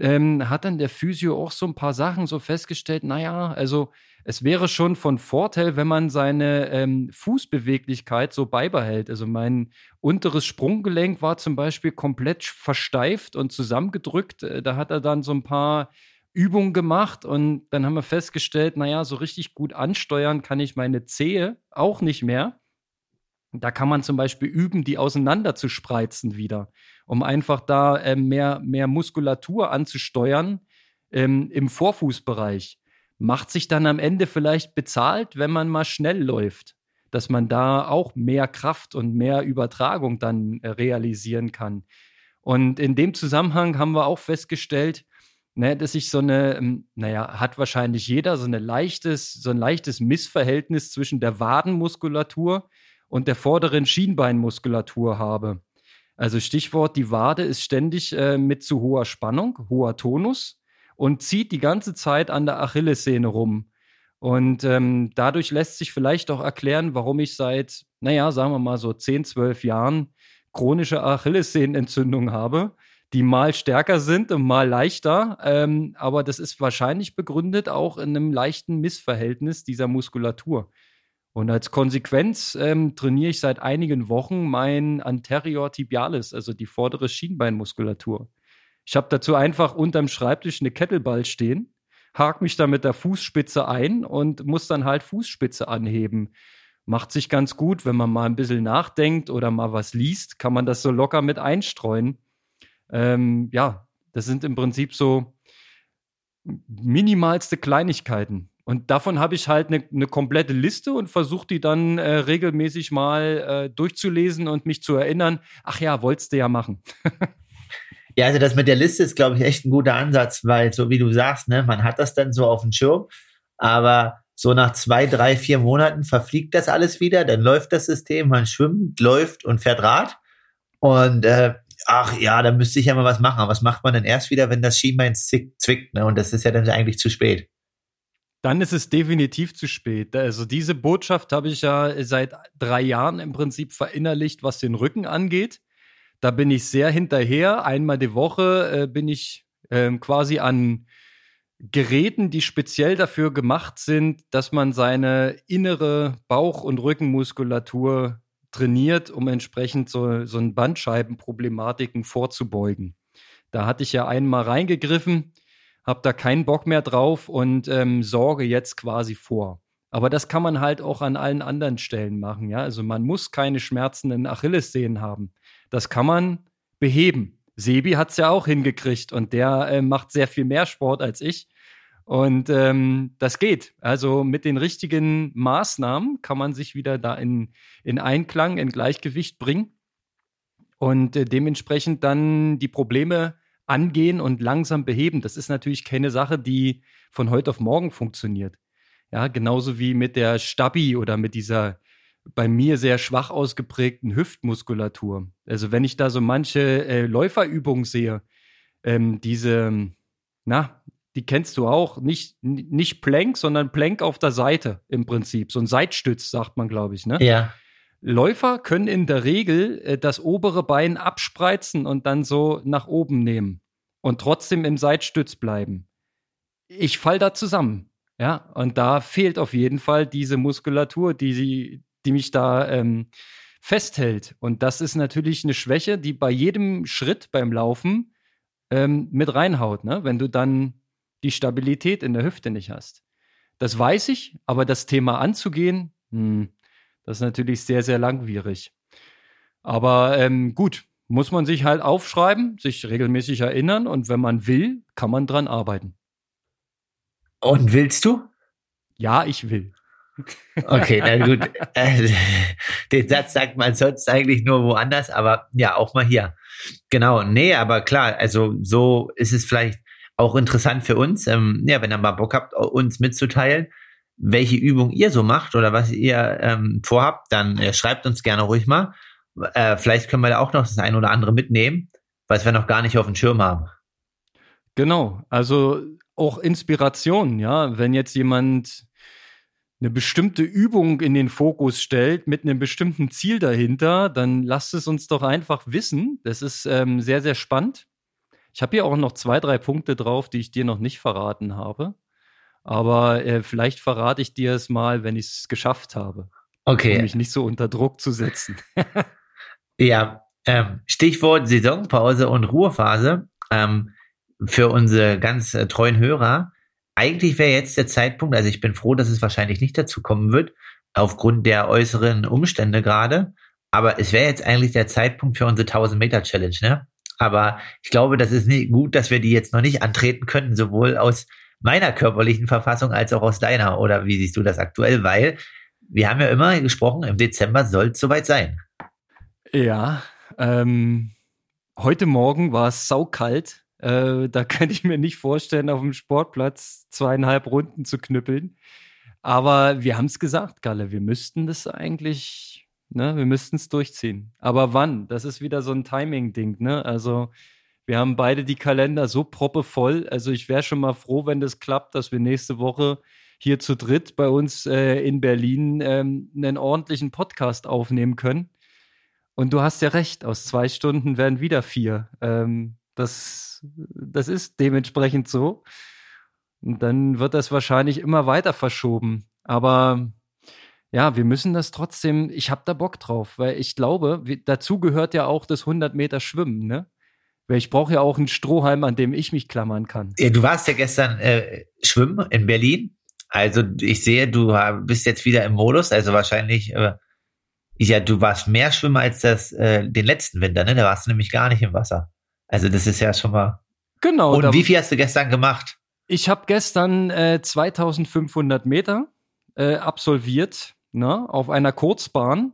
Speaker 2: ähm, hat dann der Physio auch so ein paar Sachen so festgestellt, naja, also es wäre schon von Vorteil, wenn man seine ähm, Fußbeweglichkeit so beibehält. Also mein unteres Sprunggelenk war zum Beispiel komplett versteift und zusammengedrückt. Äh, da hat er dann so ein paar Übungen gemacht und dann haben wir festgestellt, naja, so richtig gut ansteuern kann ich meine Zehe auch nicht mehr. Da kann man zum Beispiel üben, die auseinander zu spreizen wieder, um einfach da äh, mehr, mehr Muskulatur anzusteuern ähm, im Vorfußbereich macht sich dann am Ende vielleicht bezahlt, wenn man mal schnell läuft, dass man da auch mehr Kraft und mehr Übertragung dann äh, realisieren kann. Und in dem Zusammenhang haben wir auch festgestellt, ne, dass sich so eine, ähm, naja, hat wahrscheinlich jeder so, eine leichtes, so ein leichtes Missverhältnis zwischen der Wadenmuskulatur und der vorderen Schienbeinmuskulatur habe. Also Stichwort, die Wade ist ständig äh, mit zu hoher Spannung, hoher Tonus und zieht die ganze Zeit an der Achillessehne rum. Und ähm, dadurch lässt sich vielleicht auch erklären, warum ich seit, naja, sagen wir mal so 10, 12 Jahren chronische Achillessehnenentzündung habe, die mal stärker sind und mal leichter. Ähm, aber das ist wahrscheinlich begründet auch in einem leichten Missverhältnis dieser Muskulatur. Und als Konsequenz ähm, trainiere ich seit einigen Wochen mein Anterior tibialis, also die vordere Schienbeinmuskulatur. Ich habe dazu einfach unterm Schreibtisch eine Kettleball stehen, hake mich da mit der Fußspitze ein und muss dann halt Fußspitze anheben. Macht sich ganz gut, wenn man mal ein bisschen nachdenkt oder mal was liest, kann man das so locker mit einstreuen. Ähm, ja, das sind im Prinzip so minimalste Kleinigkeiten. Und davon habe ich halt eine ne komplette Liste und versuche die dann äh, regelmäßig mal äh, durchzulesen und mich zu erinnern, ach ja, wolltest du ja machen. [LAUGHS]
Speaker 1: ja, also das mit der Liste ist, glaube ich, echt ein guter Ansatz, weil so wie du sagst, ne, man hat das dann so auf dem Schirm, aber so nach zwei, drei, vier Monaten verfliegt das alles wieder, dann läuft das System, man schwimmt, läuft und fährt Rad. Und äh, ach ja, da müsste ich ja mal was machen. Aber was macht man denn erst wieder, wenn das Schienbein zwickt? Ne? Und das ist ja dann eigentlich zu spät.
Speaker 2: Dann ist es definitiv zu spät. Also diese Botschaft habe ich ja seit drei Jahren im Prinzip verinnerlicht, was den Rücken angeht. Da bin ich sehr hinterher. Einmal die Woche äh, bin ich äh, quasi an Geräten, die speziell dafür gemacht sind, dass man seine innere Bauch- und Rückenmuskulatur trainiert, um entsprechend so, so ein Bandscheibenproblematiken vorzubeugen. Da hatte ich ja einmal reingegriffen, habe da keinen Bock mehr drauf und ähm, sorge jetzt quasi vor. Aber das kann man halt auch an allen anderen Stellen machen, ja. Also man muss keine schmerzenden Achillessehnen haben. Das kann man beheben. Sebi hat es ja auch hingekriegt und der äh, macht sehr viel mehr Sport als ich. Und ähm, das geht. Also mit den richtigen Maßnahmen kann man sich wieder da in, in Einklang, in Gleichgewicht bringen und äh, dementsprechend dann die Probleme angehen und langsam beheben. Das ist natürlich keine Sache, die von heute auf morgen funktioniert. Ja, genauso wie mit der Stabi oder mit dieser bei mir sehr schwach ausgeprägten Hüftmuskulatur. Also wenn ich da so manche äh, Läuferübungen sehe, ähm, diese, na, die kennst du auch, nicht, nicht Plank, sondern Plank auf der Seite im Prinzip. So ein Seitstütz, sagt man, glaube ich, ne?
Speaker 1: Ja.
Speaker 2: Läufer können in der Regel äh, das obere Bein abspreizen und dann so nach oben nehmen und trotzdem im Seitstütz bleiben. Ich fall da zusammen. Ja, und da fehlt auf jeden Fall diese Muskulatur, die sie, die mich da ähm, festhält. Und das ist natürlich eine Schwäche, die bei jedem Schritt beim Laufen ähm, mit reinhaut, ne? Wenn du dann die Stabilität in der Hüfte nicht hast. Das weiß ich, aber das Thema anzugehen, hm, das ist natürlich sehr, sehr langwierig. Aber ähm, gut, muss man sich halt aufschreiben, sich regelmäßig erinnern und wenn man will, kann man dran arbeiten.
Speaker 1: Und willst du?
Speaker 2: Ja, ich will.
Speaker 1: Okay, na gut. [LAUGHS] [LAUGHS] Den Satz sagt man sonst eigentlich nur woanders, aber ja, auch mal hier. Genau, nee, aber klar, also so ist es vielleicht auch interessant für uns, ähm, ja, wenn ihr mal Bock habt, uns mitzuteilen, welche Übung ihr so macht oder was ihr ähm, vorhabt, dann äh, schreibt uns gerne ruhig mal. Äh, vielleicht können wir da auch noch das ein oder andere mitnehmen, was wir noch gar nicht auf dem Schirm haben.
Speaker 2: Genau, also auch Inspiration, ja, wenn jetzt jemand eine bestimmte Übung in den Fokus stellt mit einem bestimmten Ziel dahinter, dann lasst es uns doch einfach wissen. Das ist ähm, sehr, sehr spannend. Ich habe hier auch noch zwei, drei Punkte drauf, die ich dir noch nicht verraten habe. Aber äh, vielleicht verrate ich dir es mal, wenn ich es geschafft habe.
Speaker 1: Okay.
Speaker 2: Um mich nicht so unter Druck zu setzen. [LAUGHS]
Speaker 1: ja, ähm, Stichwort Saisonpause und Ruhephase. Ähm, für unsere ganz äh, treuen Hörer. Eigentlich wäre jetzt der Zeitpunkt, also ich bin froh, dass es wahrscheinlich nicht dazu kommen wird, aufgrund der äußeren Umstände gerade. Aber es wäre jetzt eigentlich der Zeitpunkt für unsere 1000 Meter Challenge, ne? Aber ich glaube, das ist nicht gut, dass wir die jetzt noch nicht antreten können, sowohl aus meiner körperlichen Verfassung als auch aus deiner. Oder wie siehst du das aktuell? Weil wir haben ja immer gesprochen, im Dezember soll es soweit sein.
Speaker 2: Ja, ähm, heute Morgen war es saukalt. Äh, da [LAUGHS] kann ich mir nicht vorstellen, auf dem Sportplatz zweieinhalb Runden zu knüppeln. Aber wir haben es gesagt, Galle, wir müssten das eigentlich Ne? Wir müssten es durchziehen. Aber wann? Das ist wieder so ein Timing-Ding. Ne? Also wir haben beide die Kalender so proppevoll. Also ich wäre schon mal froh, wenn das klappt, dass wir nächste Woche hier zu dritt bei uns äh, in Berlin ähm, einen ordentlichen Podcast aufnehmen können. Und du hast ja recht, aus zwei Stunden werden wieder vier. Ähm, das, das ist dementsprechend so. Und dann wird das wahrscheinlich immer weiter verschoben. Aber ja, wir müssen das trotzdem, ich habe da Bock drauf, weil ich glaube, wie, dazu gehört ja auch das 100 Meter Schwimmen, ne? Weil ich brauche ja auch einen Strohhalm, an dem ich mich klammern kann.
Speaker 1: Ja, du warst ja gestern äh, schwimmen in Berlin. Also ich sehe, du bist jetzt wieder im Modus, also wahrscheinlich, äh, ja, du warst mehr Schwimmer als das äh, den letzten Winter, ne? Da warst du nämlich gar nicht im Wasser. Also das ist ja schon mal.
Speaker 2: Genau.
Speaker 1: Und wie viel hast du gestern gemacht?
Speaker 2: Ich habe gestern äh, 2500 Meter äh, absolviert ne, auf einer Kurzbahn.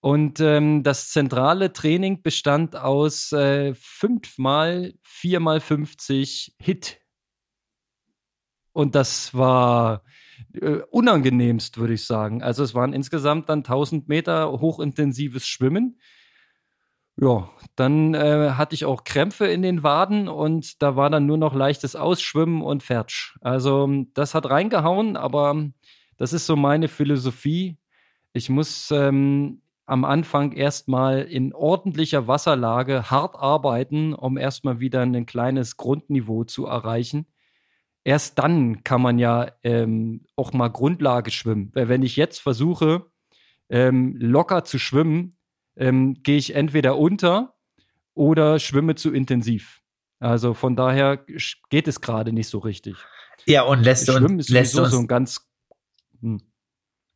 Speaker 2: Und ähm, das zentrale Training bestand aus äh, fünfmal, viermal 50 Hit. Und das war äh, unangenehmst, würde ich sagen. Also es waren insgesamt dann 1000 Meter hochintensives Schwimmen ja, dann äh, hatte ich auch Krämpfe in den Waden und da war dann nur noch leichtes Ausschwimmen und Fertsch. Also das hat reingehauen, aber das ist so meine Philosophie. Ich muss ähm, am Anfang erstmal in ordentlicher Wasserlage hart arbeiten, um erstmal wieder ein kleines Grundniveau zu erreichen. Erst dann kann man ja ähm, auch mal Grundlage schwimmen. Weil wenn ich jetzt versuche, ähm, locker zu schwimmen, ähm, gehe ich entweder unter oder schwimme zu intensiv. Also von daher geht es gerade nicht so richtig.
Speaker 1: Ja, und lässt du uns, lässt uns,
Speaker 2: so ein ganz,
Speaker 1: hm.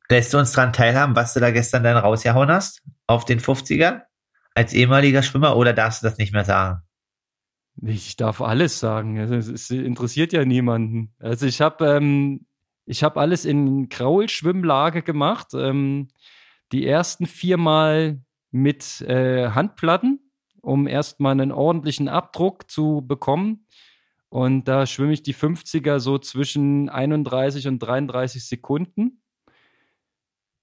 Speaker 1: Lässt du uns dran teilhaben, was du da gestern dann rausgehauen hast auf den 50er als ehemaliger Schwimmer oder darfst du das nicht mehr sagen?
Speaker 2: Ich darf alles sagen. Es interessiert ja niemanden. Also ich habe ähm, ich alles in Kraulschwimmlage gemacht. Ähm, die ersten viermal mit äh, Handplatten, um erstmal einen ordentlichen Abdruck zu bekommen. Und da schwimme ich die 50er so zwischen 31 und 33 Sekunden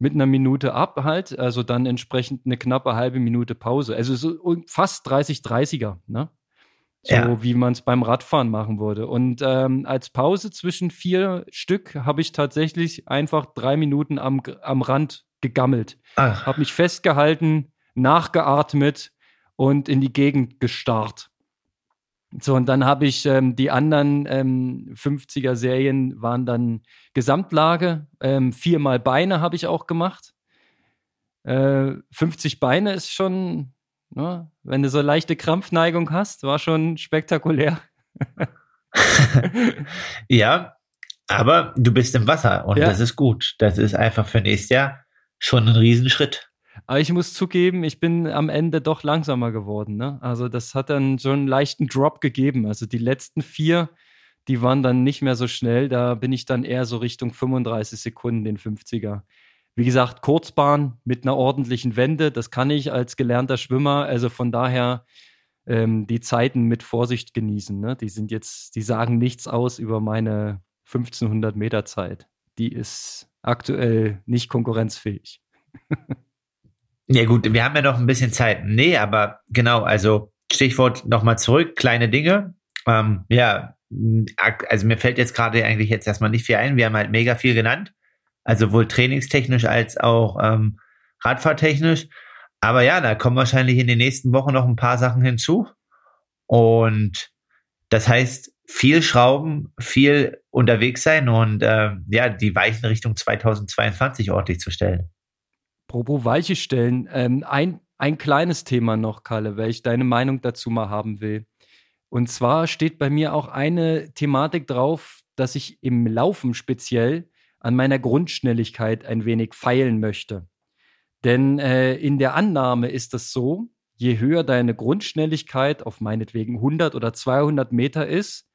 Speaker 2: mit einer Minute ab halt, also dann entsprechend eine knappe halbe Minute Pause. Also so fast 30, 30er, ne? So ja. wie man es beim Radfahren machen würde. Und ähm, als Pause zwischen vier Stück habe ich tatsächlich einfach drei Minuten am, am Rand gegammelt. Habe mich festgehalten, nachgeatmet und in die Gegend gestarrt. So, und dann habe ich ähm, die anderen ähm, 50er-Serien waren dann Gesamtlage. Ähm, viermal Beine habe ich auch gemacht. Äh, 50 Beine ist schon, ne, wenn du so leichte Krampfneigung hast, war schon spektakulär. [LAUGHS]
Speaker 1: ja, aber du bist im Wasser und ja. das ist gut. Das ist einfach für nächstes Jahr schon ein Riesenschritt.
Speaker 2: Aber ich muss zugeben, ich bin am Ende doch langsamer geworden. Ne? Also das hat dann so einen leichten Drop gegeben. Also die letzten vier, die waren dann nicht mehr so schnell. Da bin ich dann eher so Richtung 35 Sekunden, den 50er. Wie gesagt, Kurzbahn mit einer ordentlichen Wende, das kann ich als gelernter Schwimmer. Also von daher ähm, die Zeiten mit Vorsicht genießen. Ne? Die sind jetzt, die sagen nichts aus über meine 1500 Meter Zeit. Die ist aktuell nicht konkurrenzfähig. [LAUGHS]
Speaker 1: Ja gut, wir haben ja noch ein bisschen Zeit. Nee, aber genau, also Stichwort nochmal zurück, kleine Dinge. Ähm, ja, also mir fällt jetzt gerade eigentlich jetzt erstmal nicht viel ein. Wir haben halt mega viel genannt. Also sowohl trainingstechnisch als auch ähm, radfahrtechnisch. Aber ja, da kommen wahrscheinlich in den nächsten Wochen noch ein paar Sachen hinzu. Und das heißt, viel Schrauben, viel unterwegs sein und äh, ja, die Weichen Richtung 2022 ordentlich zu stellen.
Speaker 2: Apropos Weiche stellen, ähm, ein, ein kleines Thema noch, Kalle, weil ich deine Meinung dazu mal haben will. Und zwar steht bei mir auch eine Thematik drauf, dass ich im Laufen speziell an meiner Grundschnelligkeit ein wenig feilen möchte. Denn äh, in der Annahme ist es so, je höher deine Grundschnelligkeit auf meinetwegen 100 oder 200 Meter ist,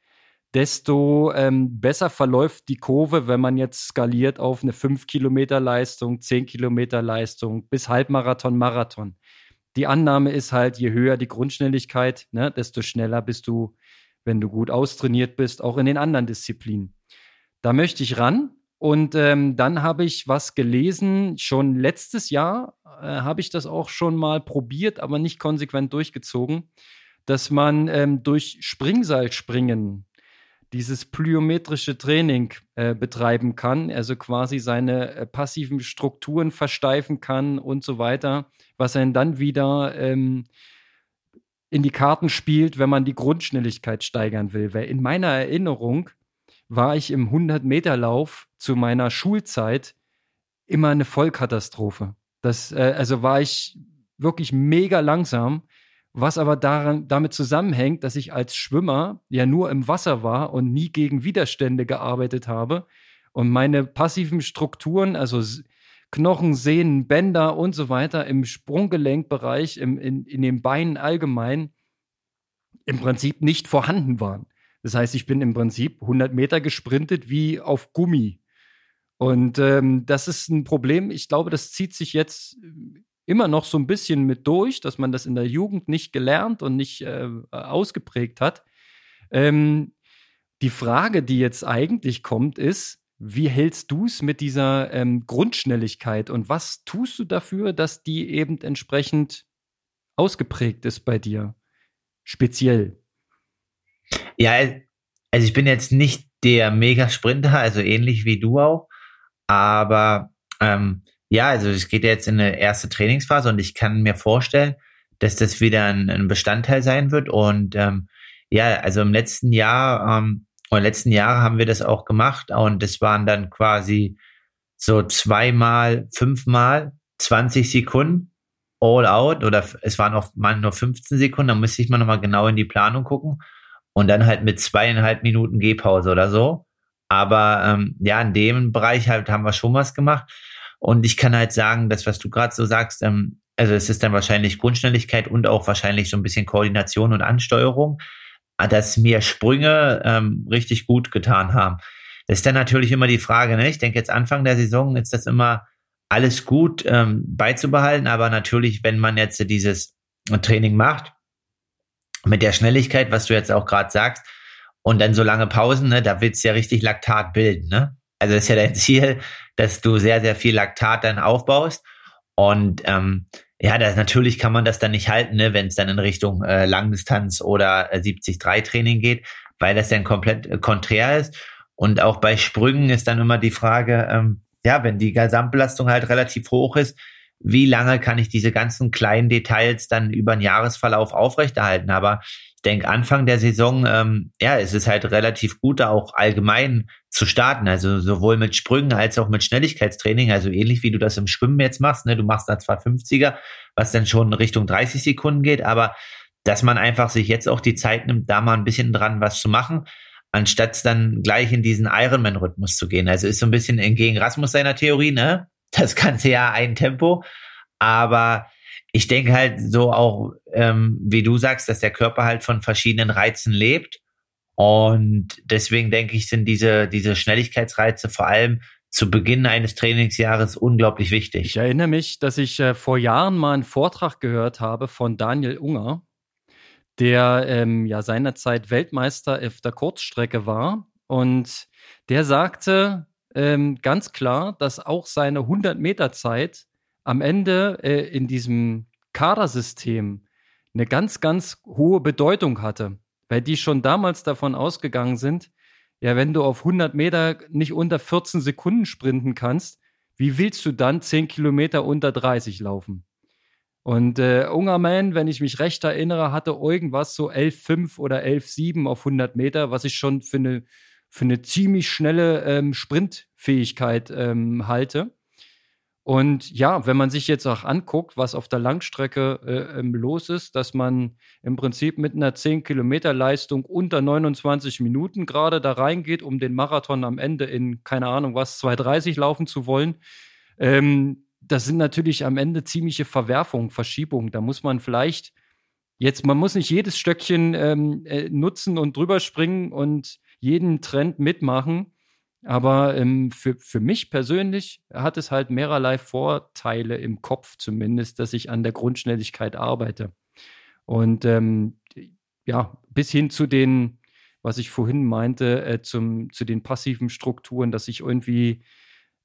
Speaker 2: desto ähm, besser verläuft die Kurve, wenn man jetzt skaliert auf eine 5 Kilometer Leistung, 10 Kilometer Leistung bis Halbmarathon, Marathon. Die Annahme ist halt, je höher die Grundschnelligkeit, ne, desto schneller bist du, wenn du gut austrainiert bist, auch in den anderen Disziplinen. Da möchte ich ran. Und ähm, dann habe ich was gelesen, schon letztes Jahr äh, habe ich das auch schon mal probiert, aber nicht konsequent durchgezogen, dass man ähm, durch Springseilspringen dieses plyometrische Training äh, betreiben kann, also quasi seine äh, passiven Strukturen versteifen kann und so weiter, was einen dann wieder ähm, in die Karten spielt, wenn man die Grundschnelligkeit steigern will. Weil in meiner Erinnerung war ich im 100-Meter-Lauf zu meiner Schulzeit immer eine Vollkatastrophe. Das, äh, also war ich wirklich mega langsam was aber daran, damit zusammenhängt, dass ich als Schwimmer ja nur im Wasser war und nie gegen Widerstände gearbeitet habe und meine passiven Strukturen, also Knochen, Sehnen, Bänder und so weiter im Sprunggelenkbereich, im, in, in den Beinen allgemein, im Prinzip nicht vorhanden waren. Das heißt, ich bin im Prinzip 100 Meter gesprintet wie auf Gummi. Und ähm, das ist ein Problem. Ich glaube, das zieht sich jetzt immer noch so ein bisschen mit durch, dass man das in der Jugend nicht gelernt und nicht äh, ausgeprägt hat. Ähm, die Frage, die jetzt eigentlich kommt, ist, wie hältst du es mit dieser ähm, Grundschnelligkeit und was tust du dafür, dass die eben entsprechend ausgeprägt ist bei dir? Speziell.
Speaker 1: Ja, also ich bin jetzt nicht der Mega-Sprinter, also ähnlich wie du auch, aber ähm, ja, also es geht jetzt in eine erste Trainingsphase und ich kann mir vorstellen, dass das wieder ein, ein Bestandteil sein wird. Und ähm, ja, also im letzten Jahr ähm, oder letzten Jahre haben wir das auch gemacht und das waren dann quasi so zweimal, fünfmal 20 Sekunden all out oder es waren auch mal nur 15 Sekunden, da müsste ich mal nochmal genau in die Planung gucken und dann halt mit zweieinhalb Minuten Gehpause oder so. Aber ähm, ja, in dem Bereich halt haben wir schon was gemacht. Und ich kann halt sagen, das, was du gerade so sagst, ähm, also es ist dann wahrscheinlich Grundschnelligkeit und auch wahrscheinlich so ein bisschen Koordination und Ansteuerung, dass mir Sprünge ähm, richtig gut getan haben. Das ist dann natürlich immer die Frage, ne? Ich denke jetzt Anfang der Saison ist das immer alles gut ähm, beizubehalten, aber natürlich, wenn man jetzt dieses Training macht, mit der Schnelligkeit, was du jetzt auch gerade sagst, und dann so lange Pausen, ne, da willst du ja richtig Laktat bilden, ne? Also ist ja dein Ziel, dass du sehr, sehr viel Laktat dann aufbaust. Und ähm, ja, das natürlich kann man das dann nicht halten, ne, wenn es dann in Richtung äh, Langdistanz oder äh, 70-3-Training geht, weil das dann komplett äh, konträr ist. Und auch bei Sprüngen ist dann immer die Frage, ähm, ja, wenn die Gesamtbelastung halt relativ hoch ist, wie lange kann ich diese ganzen kleinen Details dann über den Jahresverlauf aufrechterhalten? Aber denke, Anfang der Saison, ähm, ja, es ist halt relativ gut, da auch allgemein zu starten. Also sowohl mit Sprüngen als auch mit Schnelligkeitstraining. Also ähnlich wie du das im Schwimmen jetzt machst. Ne? Du machst da zwar 50er, was dann schon Richtung 30 Sekunden geht, aber dass man einfach sich jetzt auch die Zeit nimmt, da mal ein bisschen dran was zu machen, anstatt dann gleich in diesen Ironman-Rhythmus zu gehen. Also ist so ein bisschen entgegen Rasmus seiner Theorie, ne? das ganze Jahr ein Tempo. Aber ich denke halt so auch, ähm, wie du sagst, dass der Körper halt von verschiedenen Reizen lebt. Und deswegen denke ich, sind diese, diese Schnelligkeitsreize vor allem zu Beginn eines Trainingsjahres unglaublich wichtig.
Speaker 2: Ich erinnere mich, dass ich äh, vor Jahren mal einen Vortrag gehört habe von Daniel Unger, der ähm, ja seinerzeit Weltmeister auf der Kurzstrecke war. Und der sagte, ähm, ganz klar, dass auch seine 100 Meter Zeit am Ende äh, in diesem Kadersystem eine ganz, ganz hohe Bedeutung hatte, weil die schon damals davon ausgegangen sind, ja, wenn du auf 100 Meter nicht unter 14 Sekunden sprinten kannst, wie willst du dann 10 Kilometer unter 30 laufen? Und äh, Ungerman, wenn ich mich recht erinnere, hatte irgendwas so 11,5 oder 11,7 auf 100 Meter, was ich schon für eine für eine ziemlich schnelle ähm, Sprintfähigkeit ähm, halte. Und ja, wenn man sich jetzt auch anguckt, was auf der Langstrecke äh, ähm, los ist, dass man im Prinzip mit einer 10-Kilometer-Leistung unter 29 Minuten gerade da reingeht, um den Marathon am Ende in, keine Ahnung was, 2,30 laufen zu wollen, ähm, das sind natürlich am Ende ziemliche Verwerfungen, Verschiebungen. Da muss man vielleicht jetzt, man muss nicht jedes Stöckchen ähm, äh, nutzen und drüber springen und jeden Trend mitmachen. Aber ähm, für, für mich persönlich hat es halt mehrerlei Vorteile im Kopf zumindest, dass ich an der Grundschnelligkeit arbeite. Und ähm, ja, bis hin zu den, was ich vorhin meinte, äh, zum, zu den passiven Strukturen, dass ich irgendwie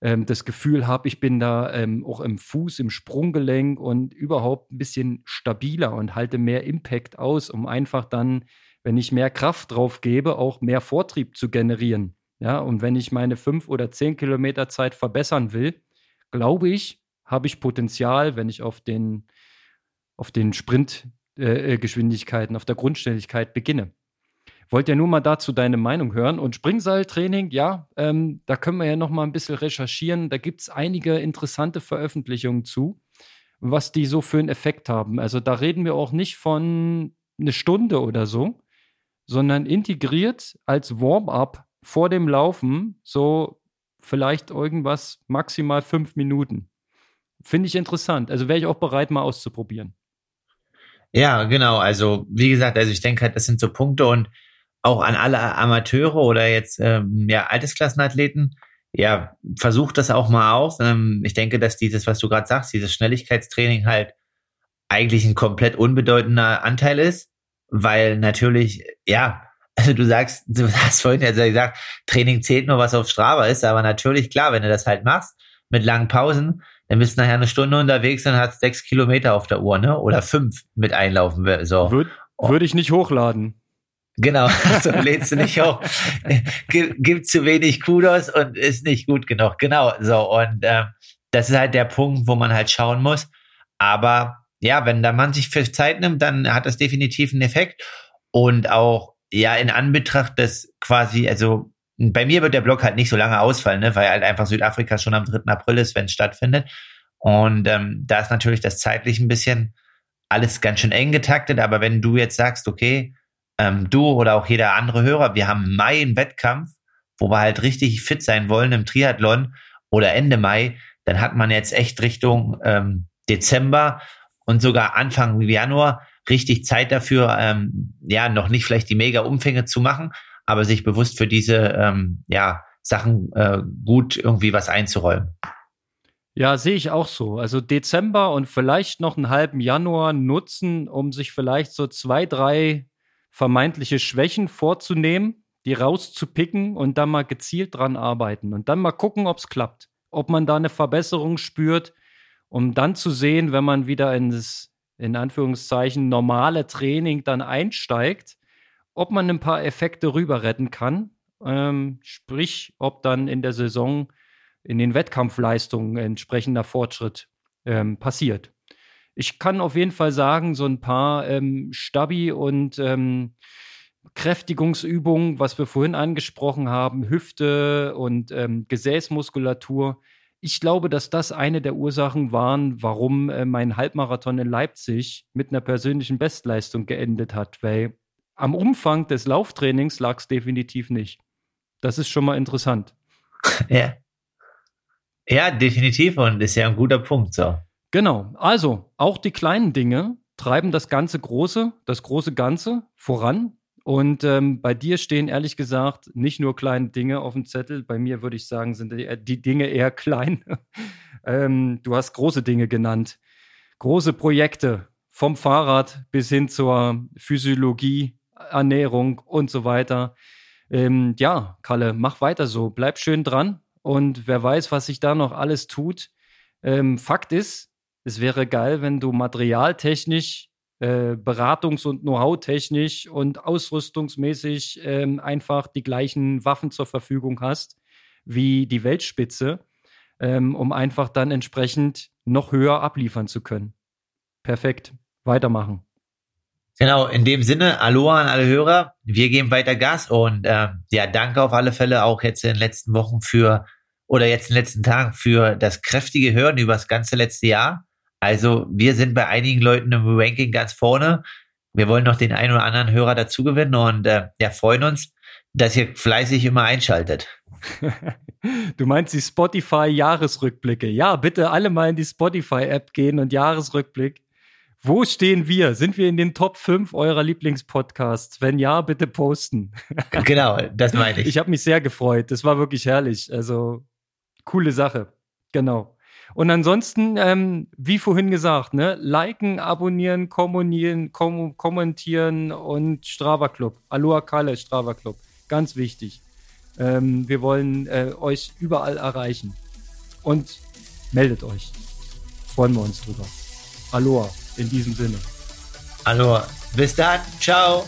Speaker 2: ähm, das Gefühl habe, ich bin da ähm, auch im Fuß, im Sprunggelenk und überhaupt ein bisschen stabiler und halte mehr Impact aus, um einfach dann wenn ich mehr Kraft drauf gebe, auch mehr Vortrieb zu generieren. Ja, und wenn ich meine fünf oder zehn Kilometer Zeit verbessern will, glaube ich, habe ich Potenzial, wenn ich auf den, auf den Sprintgeschwindigkeiten, äh, auf der Grundständigkeit beginne. Wollt ja nur mal dazu deine Meinung hören. Und Springseiltraining, ja, ähm, da können wir ja noch mal ein bisschen recherchieren. Da gibt es einige interessante Veröffentlichungen zu, was die so für einen Effekt haben. Also da reden wir auch nicht von eine Stunde oder so, sondern integriert als Warm-up vor dem Laufen so vielleicht irgendwas maximal fünf Minuten. Finde ich interessant. Also wäre ich auch bereit, mal auszuprobieren.
Speaker 1: Ja, genau. Also wie gesagt, also ich denke halt, das sind so Punkte und auch an alle Amateure oder jetzt ähm, ja Altersklassenathleten, ja, versucht das auch mal aus. Ähm, ich denke, dass dieses, was du gerade sagst, dieses Schnelligkeitstraining halt eigentlich ein komplett unbedeutender Anteil ist, weil natürlich, ja, also du sagst, du hast vorhin ja gesagt, Training zählt nur, was auf Strava ist, aber natürlich, klar, wenn du das halt machst, mit langen Pausen, dann bist du nachher eine Stunde unterwegs und hast sechs Kilometer auf der Uhr, ne? Oder fünf mit einlaufen. So.
Speaker 2: Würde würd ich nicht hochladen.
Speaker 1: Genau, [LAUGHS] also lädst du nicht hoch. Gibt, zu wenig Kudos und ist nicht gut genug. Genau, so. Und äh, das ist halt der Punkt, wo man halt schauen muss. Aber ja, wenn da man sich für Zeit nimmt, dann hat das definitiv einen Effekt. Und auch, ja, in Anbetracht des quasi, also bei mir wird der Blog halt nicht so lange ausfallen, ne, weil halt einfach Südafrika schon am 3. April ist, wenn es stattfindet. Und ähm, da ist natürlich das zeitlich ein bisschen alles ganz schön eng getaktet. Aber wenn du jetzt sagst, okay, ähm, du oder auch jeder andere Hörer, wir haben Mai einen Wettkampf, wo wir halt richtig fit sein wollen im Triathlon oder Ende Mai, dann hat man jetzt echt Richtung ähm, Dezember und sogar Anfang Januar richtig Zeit dafür, ähm, ja, noch nicht vielleicht die mega Umfänge zu machen, aber sich bewusst für diese ähm, ja, Sachen äh, gut irgendwie was einzuräumen.
Speaker 2: Ja, sehe ich auch so. Also Dezember und vielleicht noch einen halben Januar nutzen, um sich vielleicht so zwei, drei vermeintliche Schwächen vorzunehmen, die rauszupicken und dann mal gezielt dran arbeiten und dann mal gucken, ob es klappt, ob man da eine Verbesserung spürt, um dann zu sehen, wenn man wieder ins, in Anführungszeichen, normale Training dann einsteigt, ob man ein paar Effekte rüber retten kann. Ähm, sprich, ob dann in der Saison in den Wettkampfleistungen entsprechender Fortschritt ähm, passiert ich kann auf jeden Fall sagen, so ein paar ähm, Stabi- und ähm, Kräftigungsübungen, was wir vorhin angesprochen haben, Hüfte und ähm, Gesäßmuskulatur. Ich glaube, dass das eine der Ursachen waren, warum äh, mein Halbmarathon in Leipzig mit einer persönlichen Bestleistung geendet hat, weil am Umfang des Lauftrainings lag es definitiv nicht. Das ist schon mal interessant. [LAUGHS]
Speaker 1: Ja. Ja, definitiv und ist ja ein guter Punkt so.
Speaker 2: Genau. Also, auch die kleinen Dinge treiben das ganze Große, das große Ganze voran. Und ähm, bei dir stehen ehrlich gesagt nicht nur kleine Dinge auf dem Zettel. Bei mir würde ich sagen, sind die, die Dinge eher [LAUGHS] klein. ähm, du hast große Dinge genannt. Große Projekte vom Fahrrad bis hin zur Physiologie, Ernährung und so weiter. Ähm, ja, Kalle, mach weiter so. Bleib schön dran. Und wer weiß, was sich da noch alles tut. Ähm, Fakt ist, es wäre geil, wenn du materialtechnisch, äh, beratungs- und Know-how-technisch und ausrüstungsmäßig ähm, einfach die gleichen Waffen zur Verfügung hast wie die Weltspitze, ähm, um einfach dann entsprechend noch höher abliefern zu können. Perfekt. Weitermachen.
Speaker 1: Genau, in dem Sinne, Aloha an alle Hörer. Wir geben weiter Gas und äh, ja, danke auf alle Fälle auch jetzt in den letzten Wochen für oder jetzt in den letzten Tagen für das kräftige Hören über das ganze letzte Jahr. Also wir sind bei einigen Leuten im Ranking ganz vorne. Wir wollen noch den einen oder anderen Hörer dazu gewinnen und äh, ja, freuen uns, dass ihr fleißig immer einschaltet. [LAUGHS]
Speaker 2: Du meinst die Spotify-Jahresrückblicke. Ja, bitte alle mal in die Spotify-App gehen und Jahresrückblick. Wo stehen wir? Sind wir in den Top 5 eurer Lieblingspodcasts? Wenn ja, bitte posten. [LAUGHS]
Speaker 1: Genau, das meine ich.
Speaker 2: Ich habe mich sehr gefreut. Das war wirklich herrlich. Also, coole Sache. Genau. Und ansonsten, ähm, wie vorhin gesagt, ne, liken, abonnieren, kommunieren, kom kommentieren und Strava Club. Aloha Kalle, Strava Club. Ganz wichtig. Ähm, wir wollen äh, euch überall erreichen. Und meldet euch. Freuen wir uns drüber. Aloha, in diesem Sinne.
Speaker 1: Aloha. Bis dann. Ciao.